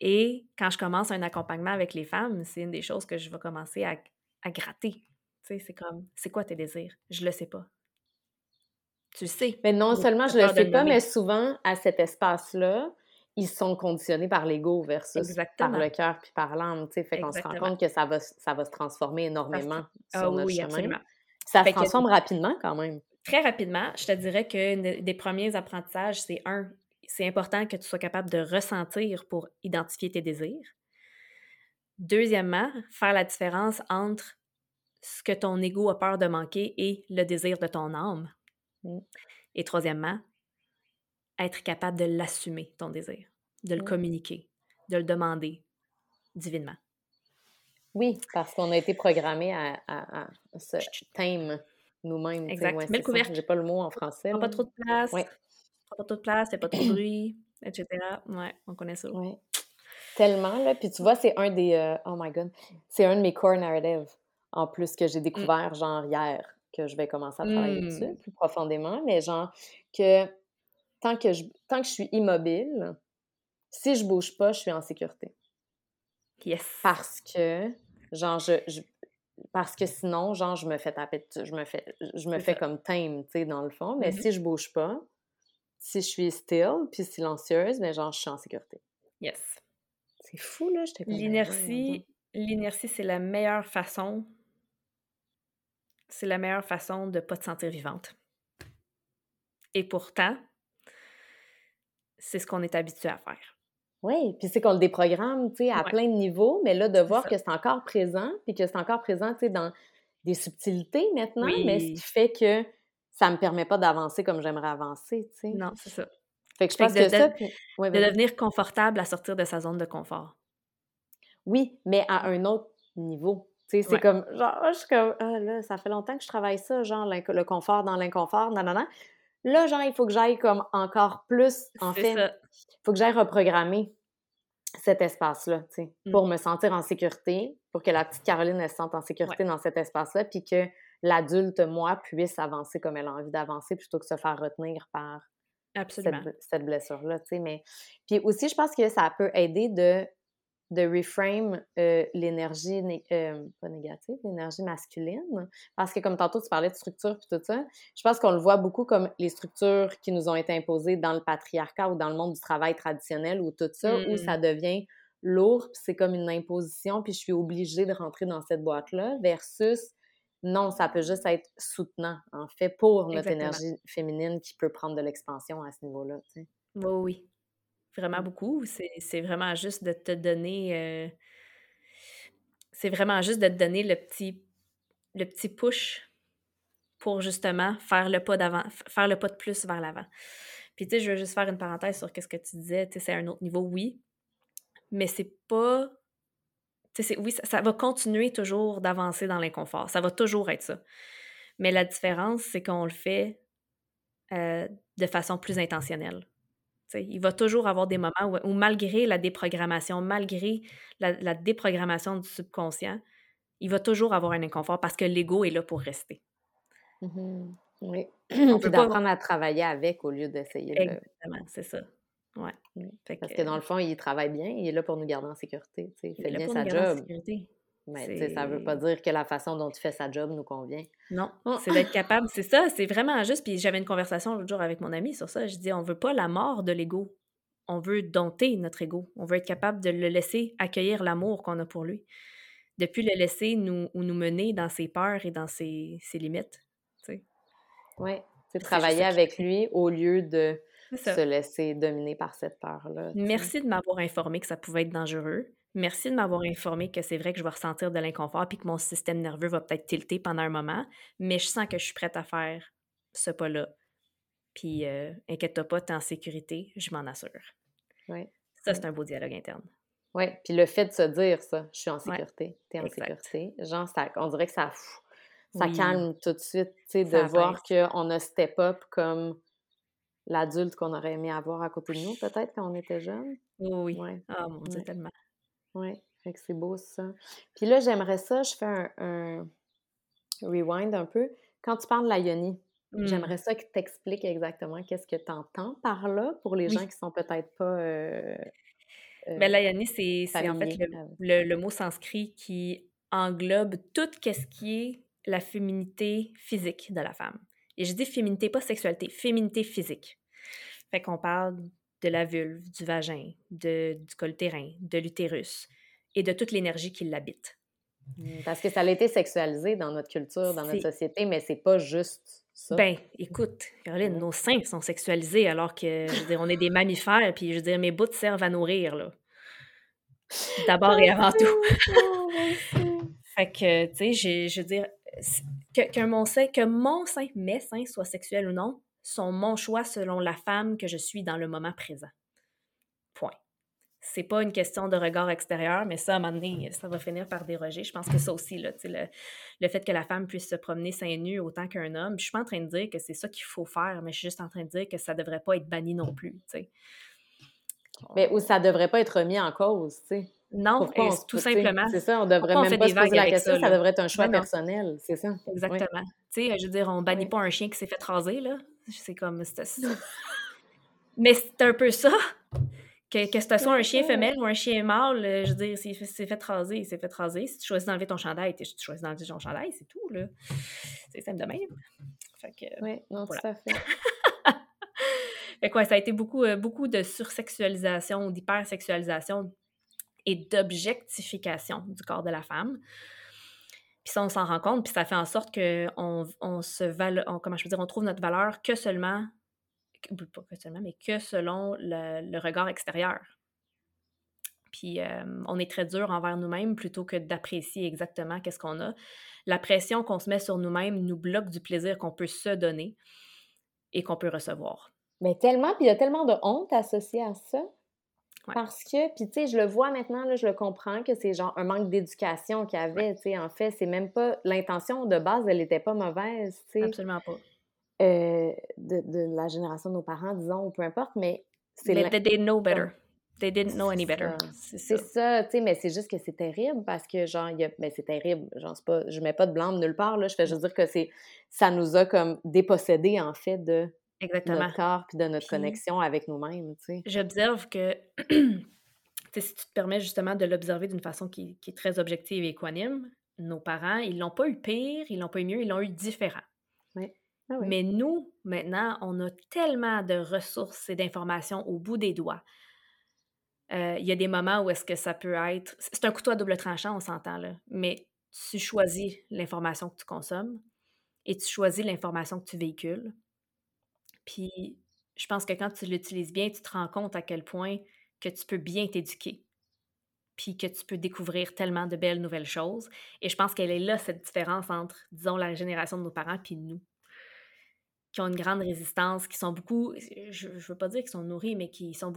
Et quand je commence un accompagnement avec les femmes, c'est une des choses que je vais commencer à, à gratter. Tu sais, c'est comme, c'est quoi tes désirs? Je le sais pas. Tu le sais. Mais non seulement je le sais pas, mais souvent, à cet espace-là, ils sont conditionnés par l'ego versus par le cœur puis par l'âme, tu sais. Fait qu'on se rend compte que ça va, ça va se transformer énormément Ah sur notre oui, chemin. absolument. Ça se que- transforme rapidement quand même. Très rapidement, je te dirais que des premiers apprentissages, c'est un, c'est important que tu sois capable de ressentir pour identifier tes désirs. Deuxièmement, faire la différence entre ce que ton ego a peur de manquer et le désir de ton âme. Mm. Et troisièmement, être capable de l'assumer, ton désir, de le Mm. communiquer, de le demander divinement. Oui, parce qu'on a été programmé à, à, à se thème nous-mêmes. Exact. ouais, le ça. couvercle. J'ai pas le mot en français. Prends pas trop de place, Ouais. prends pas trop de place, fais pas trop de bruit, etc. Ouais, on connaît ça. Ouais. Tellement, là. Puis tu vois, c'est un des... euh, oh my God. C'est un de mes core narratives, en plus, que j'ai découvert, genre, hier, que je vais commencer à travailler Mm. dessus plus profondément. Mais genre, que tant que je, tant que je suis immobile, si je bouge pas, je suis en sécurité. Yes. Parce que, genre, je... je- parce que sinon, genre, je me fais taper je me fais, je me fais ça. comme tame, tu sais, dans le fond. Mais Mhm. si je bouge pas, si je suis still puis silencieuse, mais genre, je suis en sécurité. Yes. C'est fou, là, comme... ben. L'inertie, l'inertie, c'est la meilleure façon. C'est la meilleure façon de ne pas te sentir vivante. Et pourtant, c'est ce qu'on est habitué à faire. Oui, puis c'est qu'on le déprogramme, tu sais, à Ouais. plein de niveaux, mais là, de voir ça. que c'est encore présent, puis que c'est encore présent, tu sais, dans des subtilités maintenant, mais ce qui fait que ça me permet pas d'avancer comme j'aimerais avancer, tu sais. Non, c'est ça. Fait que je Fait pense que de- que ça... de- puis- ouais, De devenir confortable à sortir de sa zone de confort. Oui, mais à un autre niveau. Tu sais, c'est Ouais. comme, genre, je suis comme, ah là, ça fait longtemps que je travaille ça, genre, le confort dans l'inconfort, non. Là, genre, il faut que j'aille comme encore plus, en fait, il faut que j'aille reprogrammer. cet espace-là, tu sais, Mmh. pour me sentir en sécurité, pour que la petite Caroline, elle se sente en sécurité dans cet espace-là, puis que l'adulte, moi, puisse avancer comme elle a envie d'avancer plutôt que se faire retenir par cette, Absolument. cette blessure-là, tu sais. Mais... Puis aussi, je pense que ça peut aider de, de reframe euh, l'énergie, né- euh, pas négative, l'énergie masculine. Parce que comme tantôt, tu parlais de structure puis tout ça, je pense qu'on le voit beaucoup comme les structures qui nous ont été imposées dans le patriarcat ou dans le monde du travail traditionnel ou tout ça, où Mm. ça devient lourd, puis c'est comme une imposition, puis je suis obligée de rentrer dans cette boîte-là, versus non, ça peut juste être soutenant, en fait, pour notre Exactement. énergie féminine qui peut prendre de l'expansion à ce niveau-là, tu sais. Oui, oui. Vraiment Mm. beaucoup. C'est vraiment juste de te donner. euh, c'est vraiment juste de te donner le petit, le petit push pour justement faire le pas d'avant, faire le pas de plus vers l'avant. Puis tu sais, je veux juste faire une parenthèse sur qu'est-ce que tu disais. Tu sais, c'est à un autre niveau, oui, mais c'est pas. Tu sais, oui, ça, ça va continuer toujours d'avancer dans l'inconfort. Ça va toujours être ça. Mais la différence, c'est qu'on le fait euh, de façon plus intentionnelle. Il va toujours avoir des moments où, où malgré la déprogrammation, malgré la, la déprogrammation du subconscient, il va toujours avoir un inconfort parce que l'ego est là pour rester. Mhm. Oui. On Puis peut pas- à travailler avec au lieu d'essayer de... Exactement, c'est ça. Ouais. Oui. Fait Parce que dans le fond, il travaille bien, il est là pour nous garder en sécurité. Il il est fait là bien pour sa nous garder en job. sécurité. Mais ça veut pas dire que la façon dont tu fais sa job nous convient. Non, Oh. c'est d'être capable, c'est ça, c'est vraiment juste. Puis j'avais une conversation l'autre jour avec mon ami sur ça. Je dis, on veut pas la mort de l'ego. On veut dompter notre ego. On veut être capable de le laisser accueillir l'amour qu'on a pour lui. Depuis le laisser nous, ou nous mener dans ses peurs et dans ses, ses limites. Oui. C'est travailler avec lui au lieu de se laisser dominer par cette peur-là. Merci de m'avoir informé que ça pouvait être dangereux. Merci de m'avoir informé que c'est vrai que je vais ressentir de l'inconfort puis que mon système nerveux va peut-être tilter pendant un moment, mais je sens que je suis prête à faire ce pas-là. Puis, euh, inquiète-toi pas, t'es en sécurité, je m'en assure. Oui. Ça, c'est un beau dialogue interne. Oui. Puis le fait de se dire ça, je suis en Ouais. sécurité, t'es en Exact. sécurité, genre, ça, on dirait que ça, pff, ça Oui. calme tout de suite, tu sais, de voir qu'on a step up comme l'adulte qu'on aurait aimé avoir à côté de nous, peut-être, quand on était jeune. Oui, oui. Ouais. Ah, mon Dieu, Ouais. tellement. Oui, c'est beau ça. Puis là, j'aimerais ça, je fais un, un rewind un peu. Quand tu parles de la yoni, Hmm. j'aimerais ça que tu expliques exactement qu'est-ce que tu entends par là pour les Oui. gens qui sont peut-être pas. euh, euh, Ben, l'ayani, c'est c'est en fait le- le mot sanskrit qui englobe tout ce qui est la féminité physique de la femme. Et je dis féminité, pas sexualité, féminité physique. Fait qu'on parle de la vulve, du vagin, de, du col de l'utérus et de toute l'énergie qui l'habite. Mm, Parce que ça a été sexualisé dans notre culture, dans notre société, mais c'est pas juste ça. Ben, écoute, Caroline, Mhm. nos seins sont sexualisés alors que, je veux dire, on est des mammifères, puis je veux dire, mes bouts servent à nourrir, là. D'abord et avant tout. Fait que, tu sais, je veux dire, que, que mon sein, que mon sein, mes seins, soient sexuels ou non, sont mon choix selon la femme que je suis dans le moment présent. Point. C'est pas une question de regard extérieur, mais ça, à un moment donné, ça va finir par déroger. Je pense que ça aussi, là, le, le fait que la femme puisse se promener seins nus autant qu'un homme, je suis pas en train de dire que c'est ça qu'il faut faire, mais je suis juste en train de dire que ça devrait pas être banni non plus. Mais où ça devrait pas être remis en cause, tu sais. Non, et tout simplement. C'est ça, on devrait on même pas se poser la question, ça, devrait être un choix Ben personnel, c'est ça. Oui. Exactement. Tu sais, je veux dire, on bannit pas un chien qui s'est fait raser, là. C'est comme... c'est- c'est- Mais c'est un peu ça. Que, que ce soit un chien femelle ou un chien mâle, euh, je veux dire, s'il fait- raser, il s'est fait raser. Si tu choisis d'enlever ton chandail, tu choisis d'enlever ton chandail, c'est tout, là. C'est simple de même. Fait que... Oui, non, Voilà. tout à fait. Fait que ouais, ça a été beaucoup, euh, beaucoup de sursexualisation, d'hypersexualisation et d'objectification du corps de la femme. Puis ça, on s'en rend compte, puis ça fait en sorte qu'on on se comment je on trouve notre valeur que seulement, pas que seulement, mais que selon le, le regard extérieur. Puis euh, on est très dur envers nous-mêmes plutôt que d'apprécier exactement qu'est-ce qu'on a. La pression qu'on se met sur nous-mêmes nous bloque du plaisir qu'on peut se donner et qu'on peut recevoir. Mais tellement, puis il y a tellement de honte associée à ça. Ouais. Parce que, puis tu sais, je le vois maintenant, là, je le comprends que c'est genre un manque d'éducation qu'il y avait, tu sais, en fait, c'est même pas, l'intention de base, elle était pas mauvaise, tu sais, Absolument pas. euh, de, de la génération de nos parents, disons, ou peu importe, mais c'est Mais they, they know better. They didn't know any better. C'est ça, tu sais, mais c'est juste que c'est terrible parce que, genre, y a... ben, c'est terrible. Genre, pas... je mets pas de blanc nulle part, là. Je fais juste dire que c'est ça nous a comme dépossédés, en fait, de notre corps puis de notre connexion avec nous-mêmes, tu sais. J'observe que, si tu te permets justement de l'observer d'une façon qui, qui, est très objective et équanime, nos parents, ils l'ont pas eu pire, ils l'ont pas eu mieux, ils l'ont eu différent. Ah Mais nous, maintenant, on a tellement de ressources et d'informations au bout des doigts. Euh, il y a des moments où est-ce que ça peut être... C'est un couteau à double tranchant, on s'entend là. Mais tu choisis l'information que tu consommes et tu choisis l'information que tu véhicules. Puis je pense que quand tu l'utilises bien, tu te rends compte à quel point que tu peux bien t'éduquer puis que tu peux découvrir tellement de belles nouvelles choses. Et je pense qu'elle est là, cette différence entre, disons, la génération de nos parents puis nous qui ont une grande résistance, qui sont beaucoup, je, ne veux pas dire qu'ils sont nourris, mais qui sont,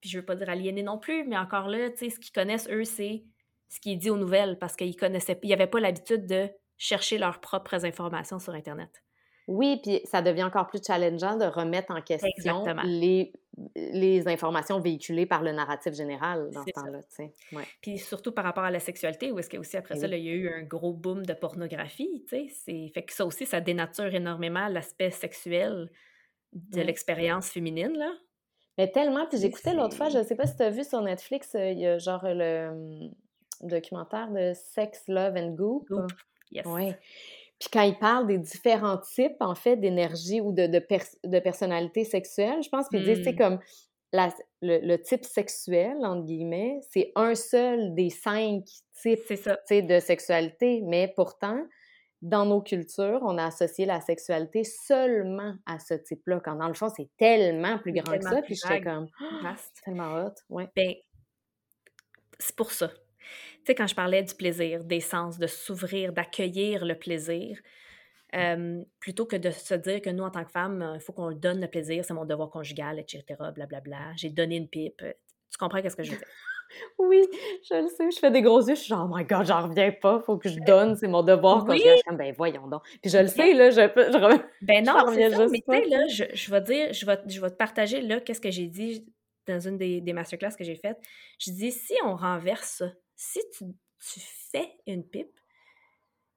puis je veux pas dire aliénés non plus, mais encore là, tu sais, ce qu'ils connaissent, eux, c'est ce qui est dit aux nouvelles, parce qu'ils connaissaient, ils n'avaient pas l'habitude de chercher leurs propres informations sur Internet. Oui, puis ça devient encore plus challengeant de remettre en question les, les informations véhiculées par le narratif général dans ce temps-là. Ouais. Puis surtout par rapport à la sexualité, où est-ce que aussi après ça, il y a eu un gros boom de pornographie, tu sais. Fait que ça aussi, ça dénature énormément l'aspect sexuel de l'expérience féminine, là. Mais tellement, puis j'écoutais l'autre fois, je ne sais pas si tu as vu sur Netflix, euh, il y a genre le, hum, documentaire de Sex, Love and Goop. Goop. Yes. Ouais. Puis quand il parle des différents types, en fait, d'énergie ou de, de, de, personnalité sexuelle, je pense qu'il dit, c'est mmh. comme la, le, type sexuel, entre guillemets, c'est un seul des cinq types de sexualité, mais pourtant, dans nos cultures, on a associé la sexualité seulement à ce type-là, quand dans le fond, c'est tellement plus grand que ça, puis j'étais comme, c'est tellement hot, ouais. Ben, c'est pour ça. Tu sais, quand je parlais du plaisir, des sens, de s'ouvrir, d'accueillir le plaisir, plutôt que de se dire que nous, en tant que femmes, il faut qu'on donne le plaisir, c'est mon devoir conjugal, etc., blablabla. J'ai donné une pipe. Tu comprends qu'est-ce que je veux dire? Oui, je le sais. Je fais des gros yeux. Je suis genre, oh my god, j'en reviens pas. Faut que je donne. C'est mon devoir conjugal. Je suis ben voyons donc. Puis je le sais, là. Je, peux, je, ben non, c'est ça. Mais tu sais, là, je, je, vais dire, je vais, je vais te partager, là, qu'est-ce que j'ai dit dans une des, des masterclass que j'ai faites. Je dis, si on renverse si tu, fais une pipe,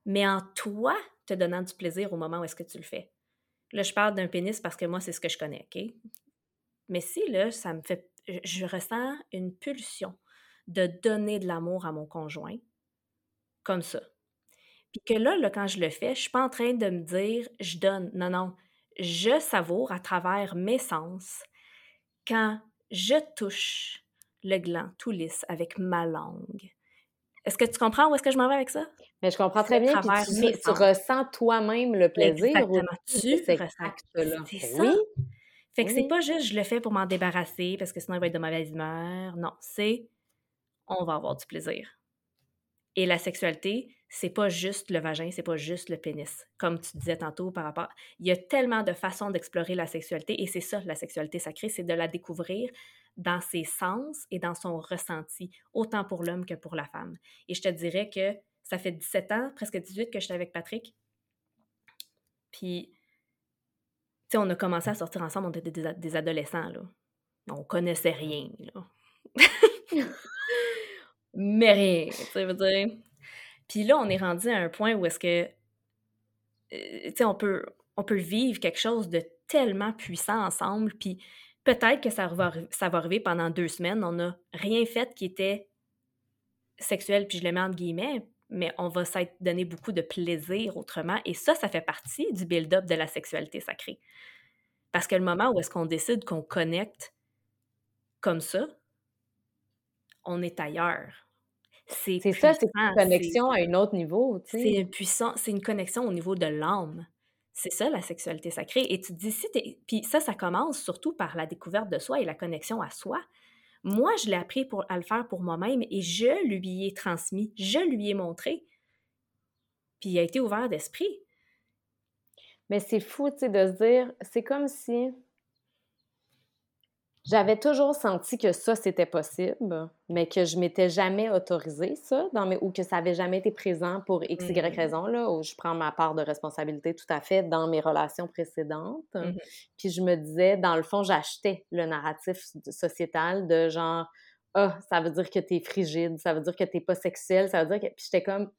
mais en toi te donnant du plaisir au moment où est-ce que tu le fais. Là, je parle d'un pénis parce que moi, c'est ce que je connais, OK? Mais si, là, ça me fait... Je ressens une pulsion de donner de l'amour à mon conjoint, comme ça. Puis que là, là, quand je le fais, je suis pas en train de me dire « je donne ». Non, non. Je savoure à travers mes sens quand je touche le gland tout lisse avec ma langue. Est-ce que tu comprends où est-ce que je m'en vais avec ça? Mais je comprends très bien. que tu, ressens toi-même le plaisir. Exactement. Tu ressens. C'est ça. Oui. Fait que c'est pas juste je le fais pour m'en débarrasser parce que sinon il va être de mauvaise humeur. Non, c'est on va avoir du plaisir. Et la sexualité, c'est pas juste le vagin, c'est pas juste le pénis. Comme tu disais tantôt par rapport. Il y a tellement de façons d'explorer la sexualité et c'est ça, la sexualité sacrée, c'est de la découvrir dans ses sens et dans son ressenti, autant pour l'homme que pour la femme. Et je te dirais que ça fait 17 ans, presque 18 que je suis avec Patrick. Puis, tu sais, on a commencé à sortir ensemble, on était des, adolescents, là. On connaissait rien, là. Mais rien, tu veux dire. Puis là, on est rendu à un point où est-ce que, euh, tu sais, on peut, on peut vivre quelque chose de tellement puissant ensemble, puis peut-être que ça va, ça va arriver pendant deux semaines. On n'a rien fait qui était sexuel, puis je le mets entre guillemets, mais on va s'être donné beaucoup de plaisir autrement. Et ça, ça fait partie du build-up de la sexualité sacrée. Parce que le moment où est-ce qu'on décide qu'on connecte comme ça, on est ailleurs. C'est ça, c'est une connexion à un autre niveau. C'est puissant, c'est une connexion au niveau de l'âme. C'est ça la sexualité sacrée. Et tu te dis, si Puis ça, ça commence surtout par la découverte de soi et la connexion à soi. Moi, je l'ai appris pour, à le faire pour moi-même et je lui ai transmis, je lui ai montré. Puis il a été ouvert d'esprit. Mais c'est fou, tu sais, de se dire, c'est comme si j'avais toujours senti que ça, c'était possible, mais que je m'étais jamais autorisé ça, dans mes, ou que ça avait jamais été présent pour X, Y mmh. raison, là, où je prends ma part de responsabilité tout à fait dans mes relations précédentes. Mmh puis je me disais, dans le fond, j'achetais le narratif sociétal de genre, ah, ça veut dire que t'es frigide, ça veut dire que t'es pas sexuel, ça veut dire que. Puis j'étais comme,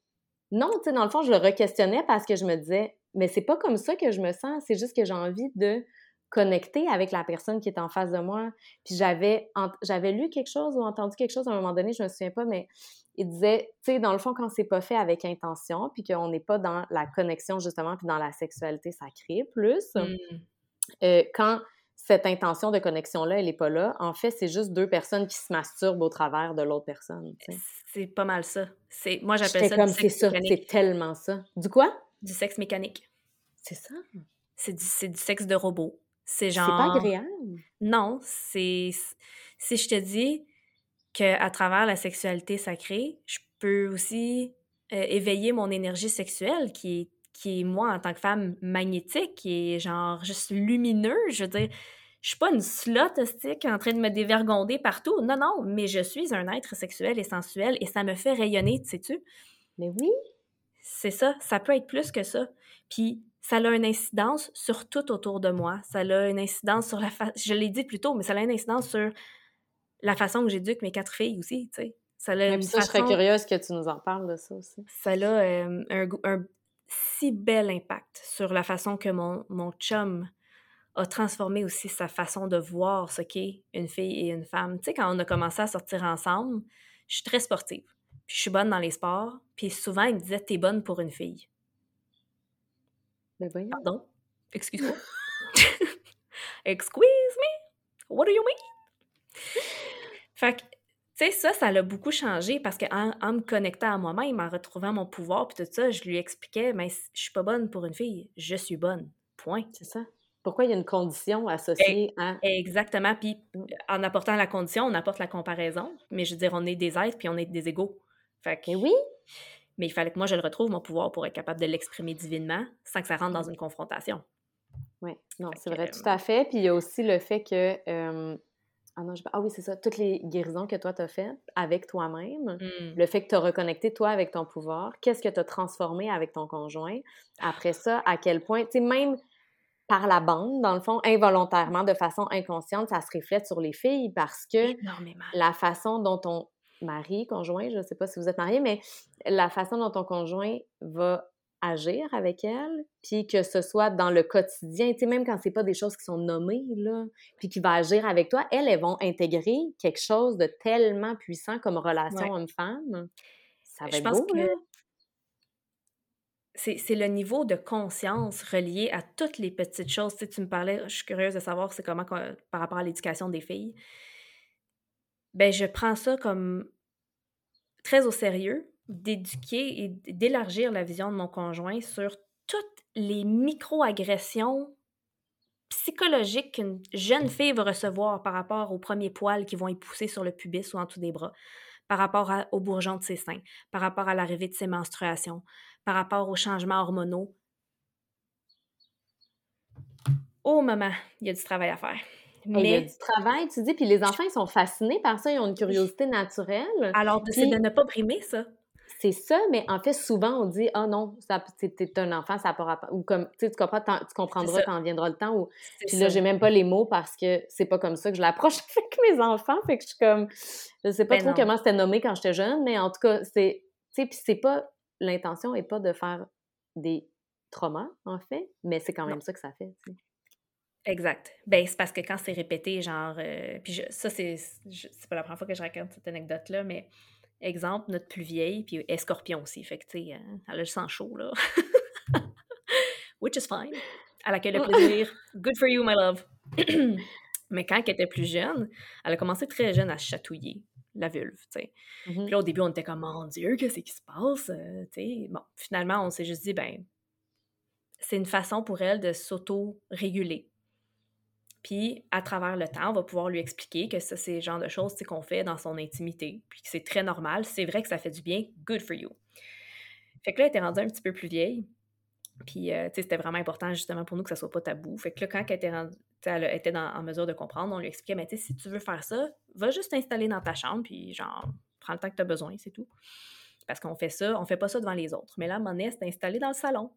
non, tu sais, dans le fond, je le re-questionnais parce que je me disais, mais c'est pas comme ça que je me sens, c'est juste que j'ai envie de connecter avec la personne qui est en face de moi. Puis j'avais, j'avais lu quelque chose ou entendu quelque chose à un moment donné, je me souviens pas, mais il disait, tu sais, dans le fond, quand c'est pas fait avec intention, puis qu'on n'est pas dans la connexion justement, puis dans la sexualité sacrée plus, mmh. euh, quand cette intention de connexion-là, elle n'est pas là, en fait, c'est juste deux personnes qui se masturbent au travers de l'autre personne. C'est pas mal ça. C'est moi j'appelle ça comme c'est ça, c'est tellement ça. Du quoi? Du sexe mécanique. C'est ça. C'est du, du sexe de robot. C'est genre. C'est pas agréable? Non, c'est. Si je te dis qu'à travers la sexualité sacrée, je peux aussi euh, éveiller mon énergie sexuelle qui est, qui est, moi, en tant que femme, magnétique, qui est genre juste lumineux. Je veux dire, je suis pas une slot en train de me dévergonder partout. Non, non, mais je suis un être sexuel et sensuel et ça me fait rayonner, sais-tu? Mais oui. C'est ça, ça peut être plus que ça. Puis ça a une incidence sur tout autour de moi. Ça a une incidence sur la façon... Je l'ai dit plus tôt, mais ça a une incidence sur la façon que j'éduque mes quatre filles aussi, tu sais. Ça a ça, je serais curieuse que tu nous en parles de ça aussi. Ça a euh, un, un, si bel impact sur la façon que mon, mon chum a transformé aussi sa façon de voir ce qu'est une fille et une femme. Tu sais, quand on a commencé à sortir ensemble, je suis très sportive. Puis je suis bonne dans les sports. Puis souvent, il me disait T'es bonne pour une fille. Mais voyons. Pardon? Excuse-moi. Excuse me? What do you mean? Fait que, tu sais, ça, ça l'a beaucoup changé parce qu'en en me connectant à moi-même, en retrouvant mon pouvoir, puis tout ça, je lui expliquais, mais je suis pas bonne pour une fille, je suis bonne. Point. C'est ça. Pourquoi il y a une condition associée à. Exactement. Puis mmh. en apportant la condition, on apporte la comparaison. Mais je veux dire, on est des êtres puis on est des égaux. Fait que oui. Mais il fallait que moi, je le retrouve, mon pouvoir, pour être capable de l'exprimer divinement sans que ça rentre dans mmh. une confrontation. Oui, non, c'est vrai, tout à fait. Puis il y a aussi le fait que. Ah, non, ah oui, c'est ça. Toutes les guérisons que toi, tu as faites avec toi-même, mmh. le fait que tu as reconnecté toi avec ton pouvoir, qu'est-ce que tu as transformé avec ton conjoint? Après ça, à quel point, tu sais, même par la bande, dans le fond, involontairement, de façon inconsciente, ça se reflète sur les filles parce que la façon dont on mari, conjoint, je ne sais pas si vous êtes marié, mais la façon dont ton conjoint va agir avec elle, puis que ce soit dans le quotidien, tu sais, même quand c'est pas des choses qui sont nommées, là, puis qui va agir avec toi, elles, elles vont intégrer quelque chose de tellement puissant comme relation homme-femme. Ça va être beau, que c'est le niveau de conscience relié à toutes les petites choses. Tu, sais, tu me parlais, je suis curieuse de savoir c'est comment par rapport à l'éducation des filles ben je prends ça comme très au sérieux d'éduquer et d'élargir la vision de mon conjoint sur toutes les micro-agressions psychologiques qu'une jeune fille va recevoir par rapport aux premiers poils qui vont y pousser sur le pubis ou en dessous des bras, par rapport au bourgeon de ses seins, par rapport à l'arrivée de ses menstruations, par rapport aux changements hormonaux. Oh maman, il y a du travail à faire. Mais... Il y a du travail, tu dis, puis les enfants, ils sont fascinés par ça, ils ont une curiosité naturelle. Alors, c'est de ne pas brimer ça. C'est ça, mais en fait, souvent, on dit Ah oh non, t'es un enfant, ça pourra pas. Ou comme, tu comprends, tu comprendras quand viendra le temps. Ou... Puis là, j'ai même pas les mots parce que c'est pas comme ça que je l'approche avec mes enfants. Fait que je suis comme. Je sais pas ben trop comment c'était nommé quand j'étais jeune, mais en tout cas, c'est. Tu sais, puis c'est pas. L'intention est pas de faire des traumas, en fait, mais c'est quand même ça que ça fait. Exact. Ben, c'est parce que quand c'est répété, genre. Euh, puis ça, c'est. C'est pas la première fois que je raconte cette anecdote-là, mais exemple, notre plus vieille, puis escorpion aussi. Fait que, tu sais, euh, elle a le sang chaud, là. Which is fine. Elle accueille le plaisir. Good for you, my love. mais quand elle était plus jeune, elle a commencé très jeune à chatouiller la vulve, tu sais. Mm-hmm. Puis là, au début, on était comme, mon Dieu, qu'est-ce qui se passe? Euh, tu sais, bon, finalement, on s'est juste dit, ben, c'est une façon pour elle de s'auto-réguler. Puis, à travers le temps, on va pouvoir lui expliquer que ça, c'est le genre de choses qu'on fait dans son intimité, puis c'est très normal. C'est vrai que ça fait du bien. Good for you. Fait que là, elle était rendue un petit peu plus vieille. Puis, euh, tu sais, c'était vraiment important justement pour nous que ça soit pas tabou. Fait que là, quand elle était en mesure de comprendre. On lui expliquait, mais tu sais, si tu veux faire ça, va juste t'installer dans ta chambre, puis genre, prends le temps que tu as besoin, c'est tout. Parce qu'on fait ça, on fait pas ça devant les autres. Mais là, Monet s'est installée dans le salon.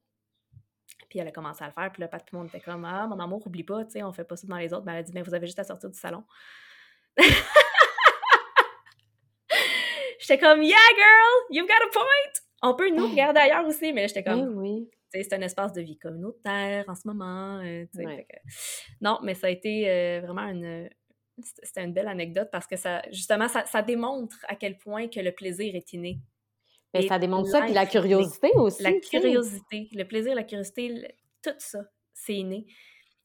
Puis elle a commencé à le faire, puis là, tout le monde était comme Ah, mon amour, oublie pas, tu sais, on fait pas ça devant les autres. Mais elle a dit Mais vous avez juste à sortir du salon. J'étais comme Yeah, girl, you've got a point! On peut nous regarder ailleurs aussi, mais j'étais comme oui, oui c'est un espace de vie communautaire en ce moment. Euh, non, mais ça a été euh, vraiment une. C'était une belle anecdote parce que ça, justement, ça, démontre à quel point que le plaisir est inné. Mais ça démontre ça, puis la curiosité aussi. La curiosité, le plaisir, la curiosité, tout ça, c'est inné.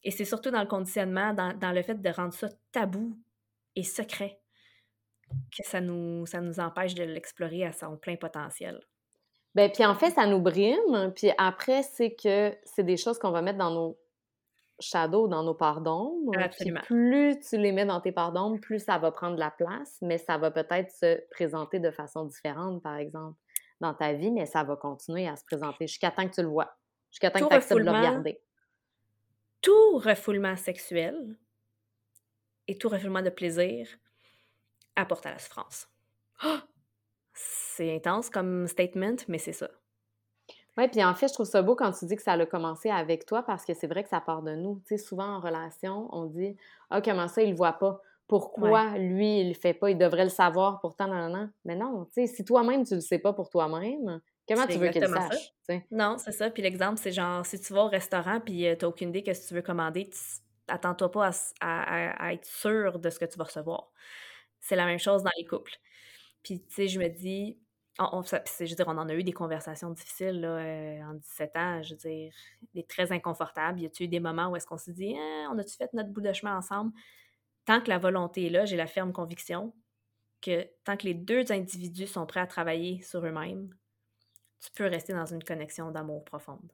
Et c'est surtout dans le conditionnement, dans, dans, le fait de rendre ça tabou et secret, que ça nous, ça nous empêche de l'explorer à son plein potentiel. Ben, puis en fait, ça nous brime. Puis après, c'est que c'est des choses qu'on va mettre dans nos shadows, dans nos parts d'ombre. plus tu les mets dans tes parts d'ombre, plus ça va prendre de la place, mais ça va peut-être se présenter de façon différente, par exemple, dans ta vie, mais ça va continuer à se présenter jusqu'à temps que tu le vois, jusqu'à temps que tu acceptes de le regarder. Tout refoulement sexuel et tout refoulement de plaisir apporte à la souffrance. Oh! c'est intense comme statement, mais c'est ça. Oui, puis en fait, je trouve ça beau quand tu dis que ça a commencé avec toi parce que c'est vrai que ça part de nous. Tu sais, souvent en relation, on dit Ah, comment ça, il le voit pas? Pourquoi lui, il le fait pas? Il devrait le savoir pourtant, non, non, non. Mais non, tu sais, si toi-même, tu le sais pas pour toi-même, comment tu veux qu'il le sache? Non, c'est ça. Puis l'exemple, c'est genre, si tu vas au restaurant puis euh, tu n'as aucune idée que ce que tu veux commander, attends-toi pas à, être sûr de ce que tu vas recevoir. C'est la même chose dans les couples. Puis, tu sais, je me dis, on, je veux dire, on en a eu des conversations difficiles là, euh, en 17 ans, je veux dire, des très inconfortables. Y a-tu eu des moments où est-ce qu'on se dit, «Ah, on a-tu fait notre bout de chemin ensemble? Tant que la volonté est là, j'ai la ferme conviction que tant que les deux individus sont prêts à travailler sur eux-mêmes, tu peux rester dans une connexion d'amour profonde.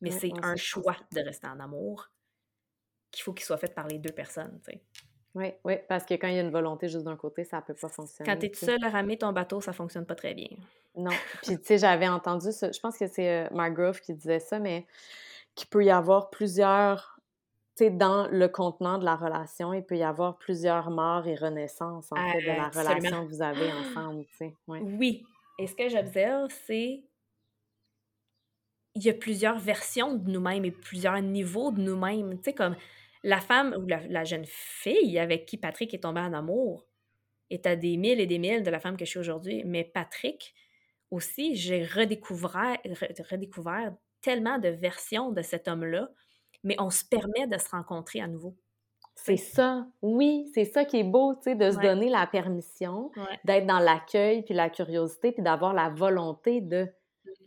Mais c'est un choix de rester en amour qu'il faut qu'il soit fait par les deux personnes, tu sais. Oui, oui, parce que quand il y a une volonté juste d'un côté, ça ne peut pas fonctionner. Quand tu es tout seul à ramer ton bateau, ça ne fonctionne pas très bien. Non. Puis, tu sais, j'avais entendu ça, je pense que c'est euh, Mark Grove qui disait ça, mais qu'il peut y avoir plusieurs, dans le contenant de la relation, il peut y avoir plusieurs morts et renaissances, en fait, de la relation que vous avez ensemble, tu sais. Oui. Et ce que j'observe, c'est il y a plusieurs versions de nous-mêmes et plusieurs niveaux de nous-mêmes. Tu sais, comme la femme ou la, jeune fille avec qui Patrick est tombé en amour est à des mille et des mille de la femme que je suis aujourd'hui. Mais Patrick aussi, j'ai redécouvert, redécouvert tellement de versions de cet homme-là, mais on se permet de se rencontrer à nouveau. C'est ça, oui, c'est ça qui est beau, tu sais, de se donner la permission, d'être dans l'accueil, puis la curiosité, puis d'avoir la volonté de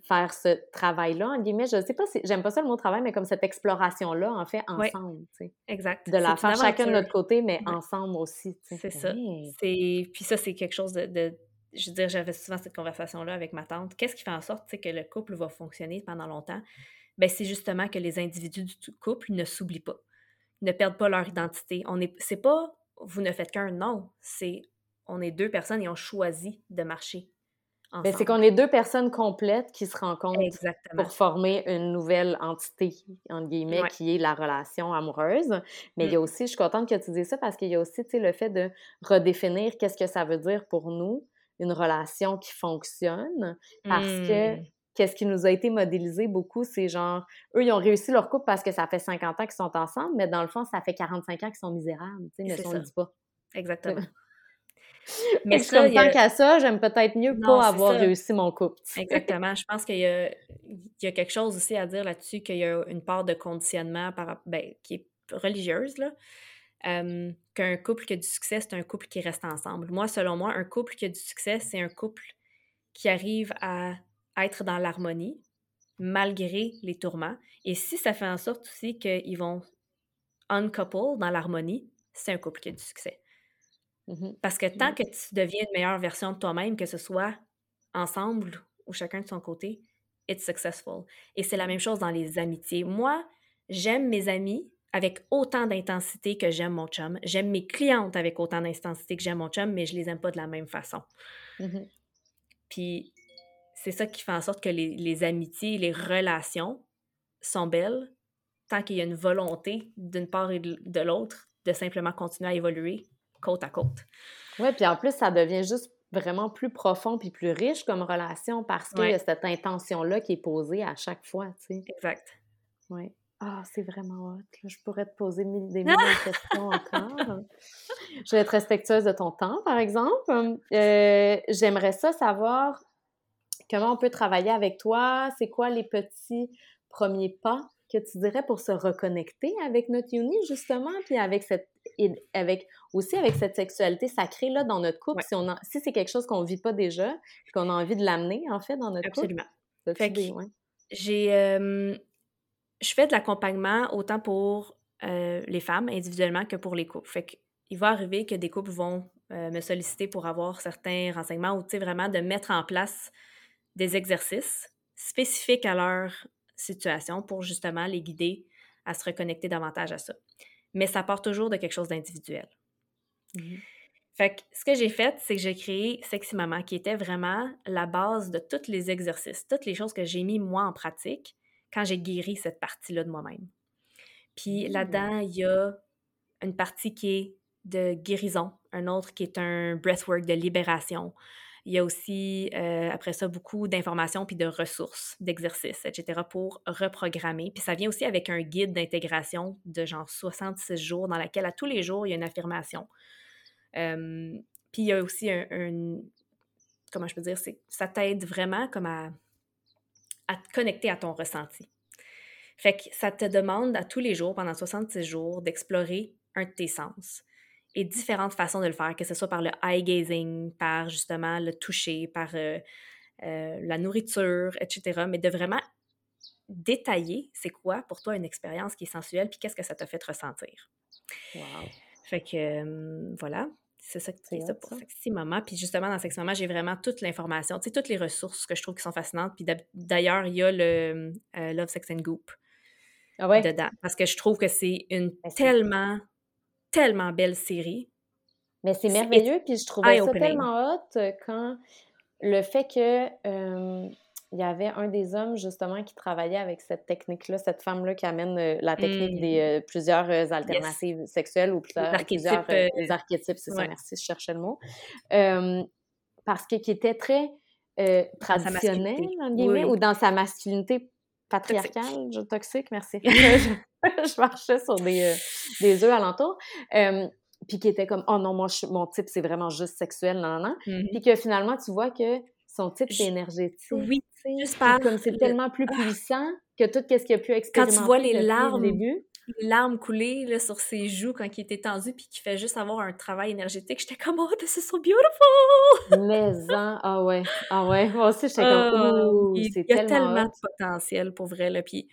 faire ce travail-là, en guillemets. Je sais pas si, j'aime pas ça le mot travail, mais comme cette exploration-là, en fait, ensemble, tu sais. Exact. De la faire chacun de notre côté, mais ensemble aussi, tu sais. C'est ça. C'est... Puis ça, c'est quelque chose de, Je veux dire, j'avais souvent cette conversation-là avec ma tante. Qu'est-ce qui fait en sorte, tu sais, que le couple va fonctionner pendant longtemps? Ben, c'est justement que les individus du couple ne s'oublient pas, ne perdent pas leur identité. On est... C'est pas « vous ne faites qu'un », non. C'est on est deux personnes et on choisit de marcher ben, c'est qu'on est deux personnes complètes qui se rencontrent pour former une nouvelle entité, entre guillemets, qui est la relation amoureuse. Mais il y a mmh. aussi, je suis contente que tu dises ça parce qu'il y a aussi le fait de redéfinir qu'est-ce que ça veut dire pour nous, une relation qui fonctionne. Parce que mmh. Qu'est-ce qui nous a été modélisé beaucoup, c'est genre, eux, ils ont réussi leur couple parce que ça fait 50 ans qu'ils sont ensemble, mais dans le fond, ça fait 45 ans qu'ils sont misérables, mais ça, on ne dit pas. Exactement. Mais ça, comme tant qu'à ça, j'aime peut-être mieux pas avoir réussi mon couple. Exactement. Je pense qu'il y a, y a quelque chose aussi à dire là-dessus, qu'il y a une part de conditionnement par, ben, qui est religieuse, là. qu'un couple qui a du succès, c'est un couple qui reste ensemble. Moi, selon moi, un couple qui a du succès, c'est un couple qui arrive à être dans l'harmonie malgré les tourments. Et si ça fait en sorte aussi qu'ils vont uncouple dans l'harmonie, c'est un couple qui a du succès. Mmh Parce que tant que tu deviens une meilleure version de toi-même, que ce soit ensemble ou chacun de son côté, it's successful. Et c'est la même chose dans les amitiés. Moi, j'aime mes amis avec autant d'intensité que j'aime mon chum. J'aime mes clientes avec autant d'intensité que j'aime mon chum, mais je les aime pas de la même façon. Mmh Puis c'est ça qui fait en sorte que les, les amitiés, les relations sont belles tant qu'il y a une volonté d'une part et de l'autre de simplement continuer à évoluer côte à côte. Oui, puis en plus, ça devient juste vraiment plus profond puis plus riche comme relation parce qu'il y a cette intention-là qui est posée à chaque fois, tu sais. Exact. Oui. Ah, c'est vraiment hot. Je pourrais te poser des milliers de questions encore. Je vais être respectueuse de ton temps, par exemple. Euh, j'aimerais ça savoir comment on peut travailler avec toi? C'est quoi les petits premiers pas que tu dirais pour se reconnecter avec notre uni, justement, puis avec cette avec aussi avec cette sexualité sacrée là dans notre couple, si, on si c'est quelque chose qu'on vit pas déjà, qu'on a envie de l'amener en fait dans notre couple? Absolument. J'ai je fais de l'accompagnement autant pour euh, les femmes individuellement que pour les couples. Fait qu'il va arriver que des couples vont euh, me solliciter pour avoir certains renseignements ou vraiment de mettre en place des exercices spécifiques à leur situation pour justement les guider à se reconnecter davantage à ça. Mais ça part toujours de quelque chose d'individuel. Mmh fait que ce que j'ai fait, c'est que j'ai créé Sexy Maman, qui était vraiment la base de tous les exercices, toutes les choses que j'ai mis moi en pratique quand j'ai guéri cette partie-là de moi-même. Puis mmh. là-dedans, il y a une partie qui est de guérison, un autre qui est un breathwork de libération. Il y a aussi, euh, après ça, beaucoup d'informations puis de ressources, d'exercices, etc. pour reprogrammer. Puis ça vient aussi avec un guide d'intégration de genre 66 jours dans lequel à tous les jours, il y a une affirmation. puis il y a aussi un, un comment je peux dire, ça t'aide vraiment comme à à te connecter à ton ressenti. Fait que ça te demande à tous les jours, pendant 66 jours, d'explorer un de tes sens et différentes façons de le faire, que ce soit par le eye gazing, par justement le toucher, par euh, euh, la nourriture, etc. Mais de vraiment détailler c'est quoi pour toi une expérience qui est sensuelle, puis qu'est-ce que ça t'a fait ressentir. Wow. Fait que euh, voilà. C'est ça, c'est ça pour Sexy Maman. Puis justement, dans Sexy Maman, j'ai vraiment toute l'information, tu sais, toutes les ressources que je trouve qui sont fascinantes. Puis d'ailleurs, il y a le euh, Love, Sex and Goop ah ouais? dedans. Parce que je trouve que c'est une ben, tellement, tellement belle série. Mais c'est merveilleux. Puis je trouvais ça tellement hot euh, quand le fait que euh, il y avait un des hommes justement qui travaillait avec cette technique-là, cette femme-là qui amène euh, la technique des euh, plusieurs alternatives sexuelles ou plusieurs, plusieurs les archétypes, c'est ça, merci, je cherchais le mot. parce que qui était très traditionnel, en guillemets, ou dans sa masculinité patriarcale, toxique, toxique merci. je, marchais sur des, des œufs alentour. puis qui était comme, oh non, moi, mon type, c'est vraiment juste sexuel, non, non, non. Mmh puis que finalement, tu vois que son type, c'est énergétique. Oui, Juste Comme c'est tellement plus ah! puissant que tout ce qu'il a pu expérimenter Quand tu vois les larmes, début. Les larmes couler là, sur ses joues quand il était tendu puis qu'il fait juste avoir un travail énergétique, j'étais comme « Oh, this is so beautiful! » Mais ah ouais, ah ouais. Moi aussi, j'étais comme « Oh, c'est tellement Il y a tellement de potentiel, pour vrai, là. Puis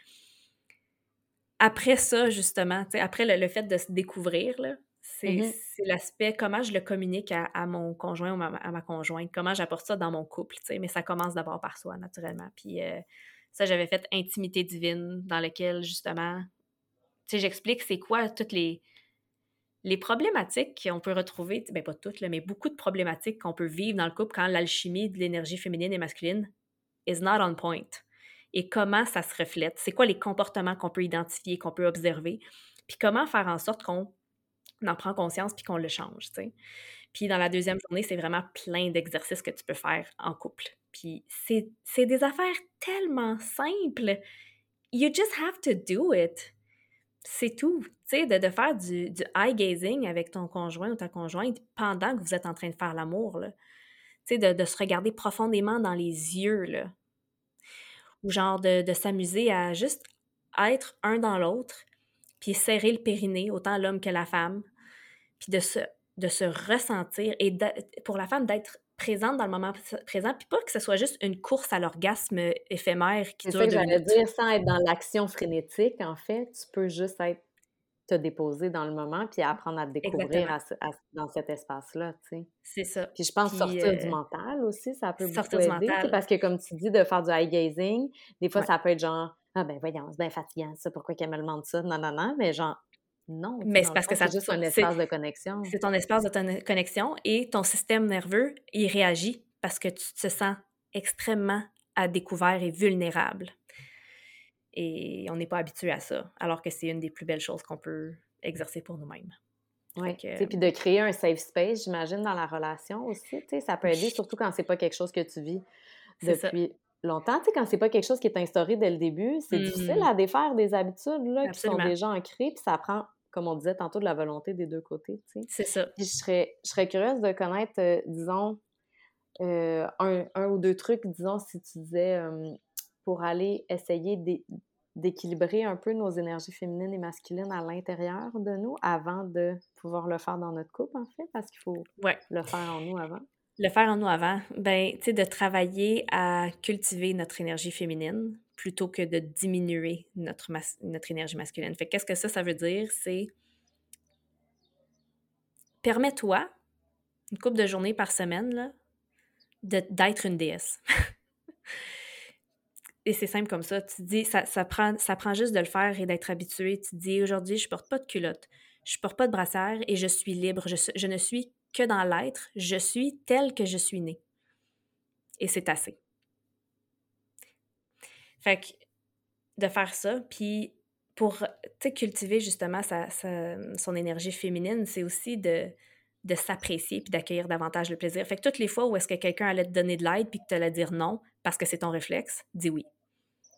après ça, justement, après le, le, fait de se découvrir, là, c'est l'aspect comment je le communique à, mon conjoint ou à ma conjointe, comment j'apporte ça dans mon couple, tu sais, mais ça commence d'abord par soi, naturellement. Puis euh, ça, j'avais fait Intimité divine, dans lequel, justement, tu sais, j'explique c'est quoi toutes les, les problématiques qu'on peut retrouver, bien pas toutes, mais beaucoup de problématiques qu'on peut vivre dans le couple quand l'alchimie de l'énergie féminine et masculine is not on point. Et comment ça se reflète, c'est quoi les comportements qu'on peut identifier, qu'on peut observer, puis comment faire en sorte qu'on on en prend conscience puis qu'on le change. Puis dans la deuxième journée, c'est vraiment plein d'exercices que tu peux faire en couple. Puis c'est des affaires tellement simples. You just have to do it. C'est tout. Tu sais, de, faire du, du eye gazing avec ton conjoint ou ta conjointe pendant que vous êtes en train de faire l'amour, là. Tu sais, de, de, se regarder profondément dans les yeux, là. Ou genre de, de s'amuser à juste être un dans l'autre, puis serrer le périnée, autant l'homme que la femme, puis de se, de se ressentir et pour la femme d'être présente dans le moment présent, puis pas que ce soit juste une course à l'orgasme éphémère qui dure ça que j'allais dire, sans être dans l'action frénétique, en fait, tu peux juste être te déposer dans le moment puis apprendre à te découvrir dans cet espace-là, tu sais. C'est ça. Puis je pense sortir du euh, mental aussi, ça peut sortir beaucoup aider, du mental. parce que comme tu dis, de faire du eye gazing, des fois ça peut être genre « Ah ben voyons, c'est bien fatigant ça, pourquoi qu'elle me demande ça? » Non, non, non, mais genre non. Mais c'est parce que ça juste un espace de connexion. C'est ton espace de connexion et ton système nerveux, il réagit parce que tu te sens extrêmement à découvert et vulnérable. Et on n'est pas habitué à ça, alors que c'est une des plus belles choses qu'on peut exercer pour nous-mêmes. Oui, puis de créer un safe space, j'imagine, dans la relation aussi, ça peut aider, surtout quand c'est pas quelque chose que tu vis depuis longtemps. Tu sais, quand c'est pas quelque chose qui est instauré dès le début, c'est difficile mmh. à défaire des habitudes là, qui sont déjà ancrées, puis ça prend, comme on disait tantôt, de la volonté des deux côtés. C'est ça. je serais, je serais curieuse de connaître, euh, disons, euh, un, un, ou deux trucs, disons, si tu disais, pour aller essayer d'équilibrer un peu nos énergies féminines et masculines à l'intérieur de nous avant de pouvoir le faire dans notre couple, en fait, parce qu'il faut le faire en nous avant le faire en nous avant, ben, tu sais, de travailler à cultiver notre énergie féminine plutôt que de diminuer notre, notre énergie masculine. Fait qu'est-ce que ça, ça veut dire? C'est permets-toi, une couple de journées par semaine, d'être une déesse. et c'est simple comme ça. Tu dis, ça, ça, prend, ça prend juste de le faire et d'être habitué. Tu dis, aujourd'hui, je porte pas de culotte, je porte pas de brassière et je suis libre. Je, je ne suis que dans l'être, je suis telle que je suis née. Et c'est assez. Fait que de faire ça, puis pour cultiver justement sa, son énergie féminine, c'est aussi de, de s'apprécier puis d'accueillir davantage le plaisir. Fait que toutes les fois où est-ce que quelqu'un allait te donner de l'aide puis que tu allais dire non parce que c'est ton réflexe, dis oui.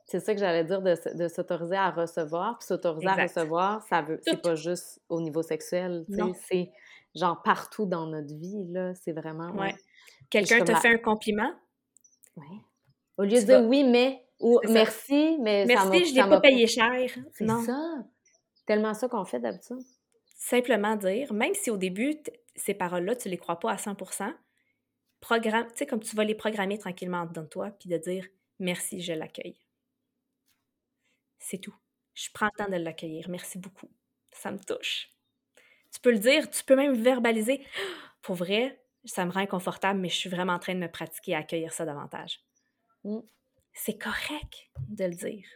C'est ça que j'allais dire de, de s'autoriser à recevoir. Puis s'autoriser à recevoir, ça veut, c'est pas juste au niveau sexuel, c'est genre partout dans notre vie, là. C'est vraiment. Ouais. Quelqu'un te fait un compliment? Oui. Au lieu de dire oui, mais, ou merci, mais. Merci, je l'ai pas payé cher. C'est ça. Tellement ça qu'on fait d'habitude. Simplement dire, même si au début, ces paroles-là, tu les crois pas à 100% programme, tu sais, comme tu vas les programmer tranquillement dans toi, puis de dire merci, je l'accueille. C'est tout. Je prends le temps de l'accueillir. Merci beaucoup. Ça me touche. Tu peux le dire, tu peux même verbaliser. Pour vrai, ça me rend inconfortable, mais je suis vraiment en train de me pratiquer à accueillir ça davantage. Mm. C'est correct de le dire.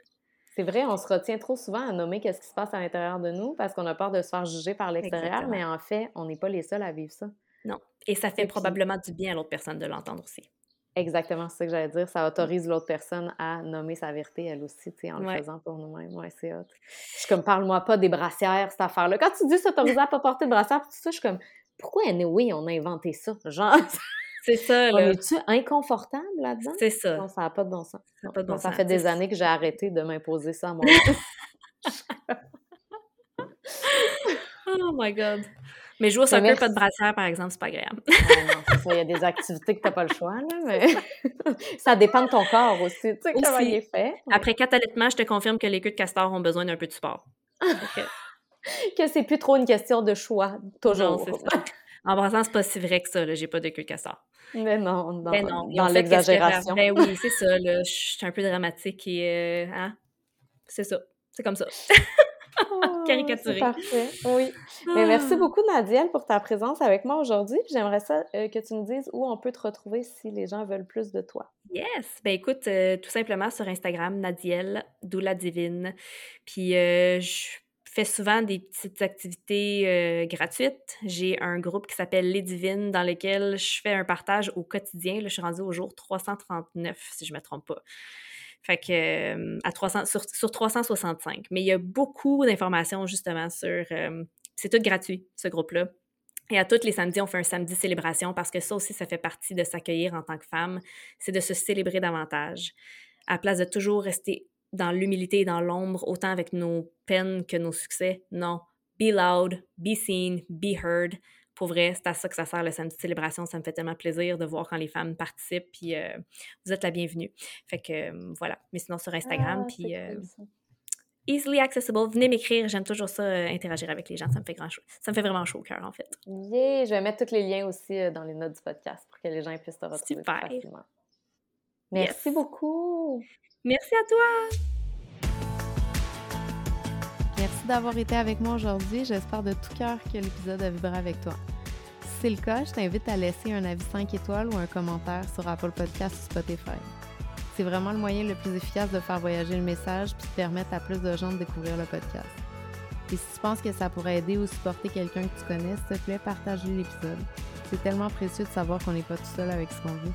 C'est vrai, on se retient trop souvent à nommer qu'est-ce qui se passe à l'intérieur de nous parce qu'on a peur de se faire juger par l'extérieur, mais en fait, on n'est pas les seuls à vivre ça. Non. Et ça fait probablement du bien à l'autre personne de l'entendre aussi. Exactement, c'est ce que j'allais dire. Ça autorise l'autre personne à nommer sa vérité, elle aussi, tu sais, en le faisant pour nous-mêmes. Ouais, c'est hot. Je suis comme, parle-moi pas des brassières, cette affaire-là. Quand tu dis s'autoriser à pas porter de brassière, tout ça, je suis comme, pourquoi, oui, on a inventé ça? Genre. C'est ça, là. Es-tu inconfortable là-dedans? C'est ça. Non, ça n'a pas de bon sens. Ça, pas de bon ça fait des années que j'ai arrêté de m'imposer ça à moi. oh my God. Mais jouer au soccer, pas de brassière, par exemple, c'est pas agréable. Ah il y a des activités que t'as pas le choix, là, mais ça dépend de ton corps aussi, tu sais, comment il est fait. Après quatre allaitements, je te confirme que les queues de castor ont besoin d'un peu de sport. que c'est plus trop une question de choix, toujours. Non, ça. En brassant, c'est pas si vrai que ça, là, j'ai pas de queue de castor. Mais non, dans, ben dans l'exagération. Ben oui, c'est ça, là, je suis un peu dramatique et... Euh, hein? C'est ça, c'est comme ça. Oh, caricaturé. Parfait, oui. Mais merci ah. beaucoup, Nadiel, pour ta présence avec moi aujourd'hui. J'aimerais ça euh, que tu nous dises où on peut te retrouver si les gens veulent plus de toi. Yes! Ben écoute, euh, tout simplement sur Instagram, Nadiel, Doula Divine. Puis euh, je fais souvent des petites activités gratuites. J'ai un groupe qui s'appelle Les Divines dans lequel je fais un partage au quotidien. Là, je suis rendue au jour 339, si je ne me trompe pas. Fait que à 300, sur, 365. Mais il y a beaucoup d'informations justement sur. c'est tout gratuit, ce groupe-là. Et à tous les samedis, on fait un samedi célébration parce que ça aussi, ça fait partie de s'accueillir en tant que femme. C'est de se célébrer davantage. À place de toujours rester dans l'humilité et dans l'ombre, autant avec nos peines que nos succès. Non. Be loud, be seen, be heard pour vrai, c'est à ça que ça sert le samedi de célébration. Ça me fait tellement plaisir de voir quand les femmes participent, puis euh, vous êtes la bienvenue. Fait que euh, voilà. Mais sinon, sur Instagram, ah, puis euh, easily accessible. Venez m'écrire. J'aime toujours ça, interagir avec les gens. Ça me fait grand Ça me fait vraiment chaud au cœur, en fait. Yeah! Je vais mettre tous les liens aussi dans les notes du podcast pour que les gens puissent te retrouver Super. facilement. Merci beaucoup! Merci à toi! Merci d'avoir été avec moi aujourd'hui. J'espère de tout cœur que l'épisode a vibré avec toi. Si c'est le cas, je t'invite à laisser un avis 5 étoiles ou un commentaire sur Apple Podcast ou Spotify. C'est vraiment le moyen le plus efficace de faire voyager le message puis de permettre à plus de gens de découvrir le podcast. Et si tu penses que ça pourrait aider ou supporter quelqu'un que tu connais, s'il te plaît, partage l'épisode. C'est tellement précieux de savoir qu'on n'est pas tout seul avec ce qu'on vit.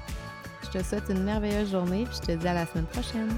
Je te souhaite une merveilleuse journée puis je te dis à la semaine prochaine.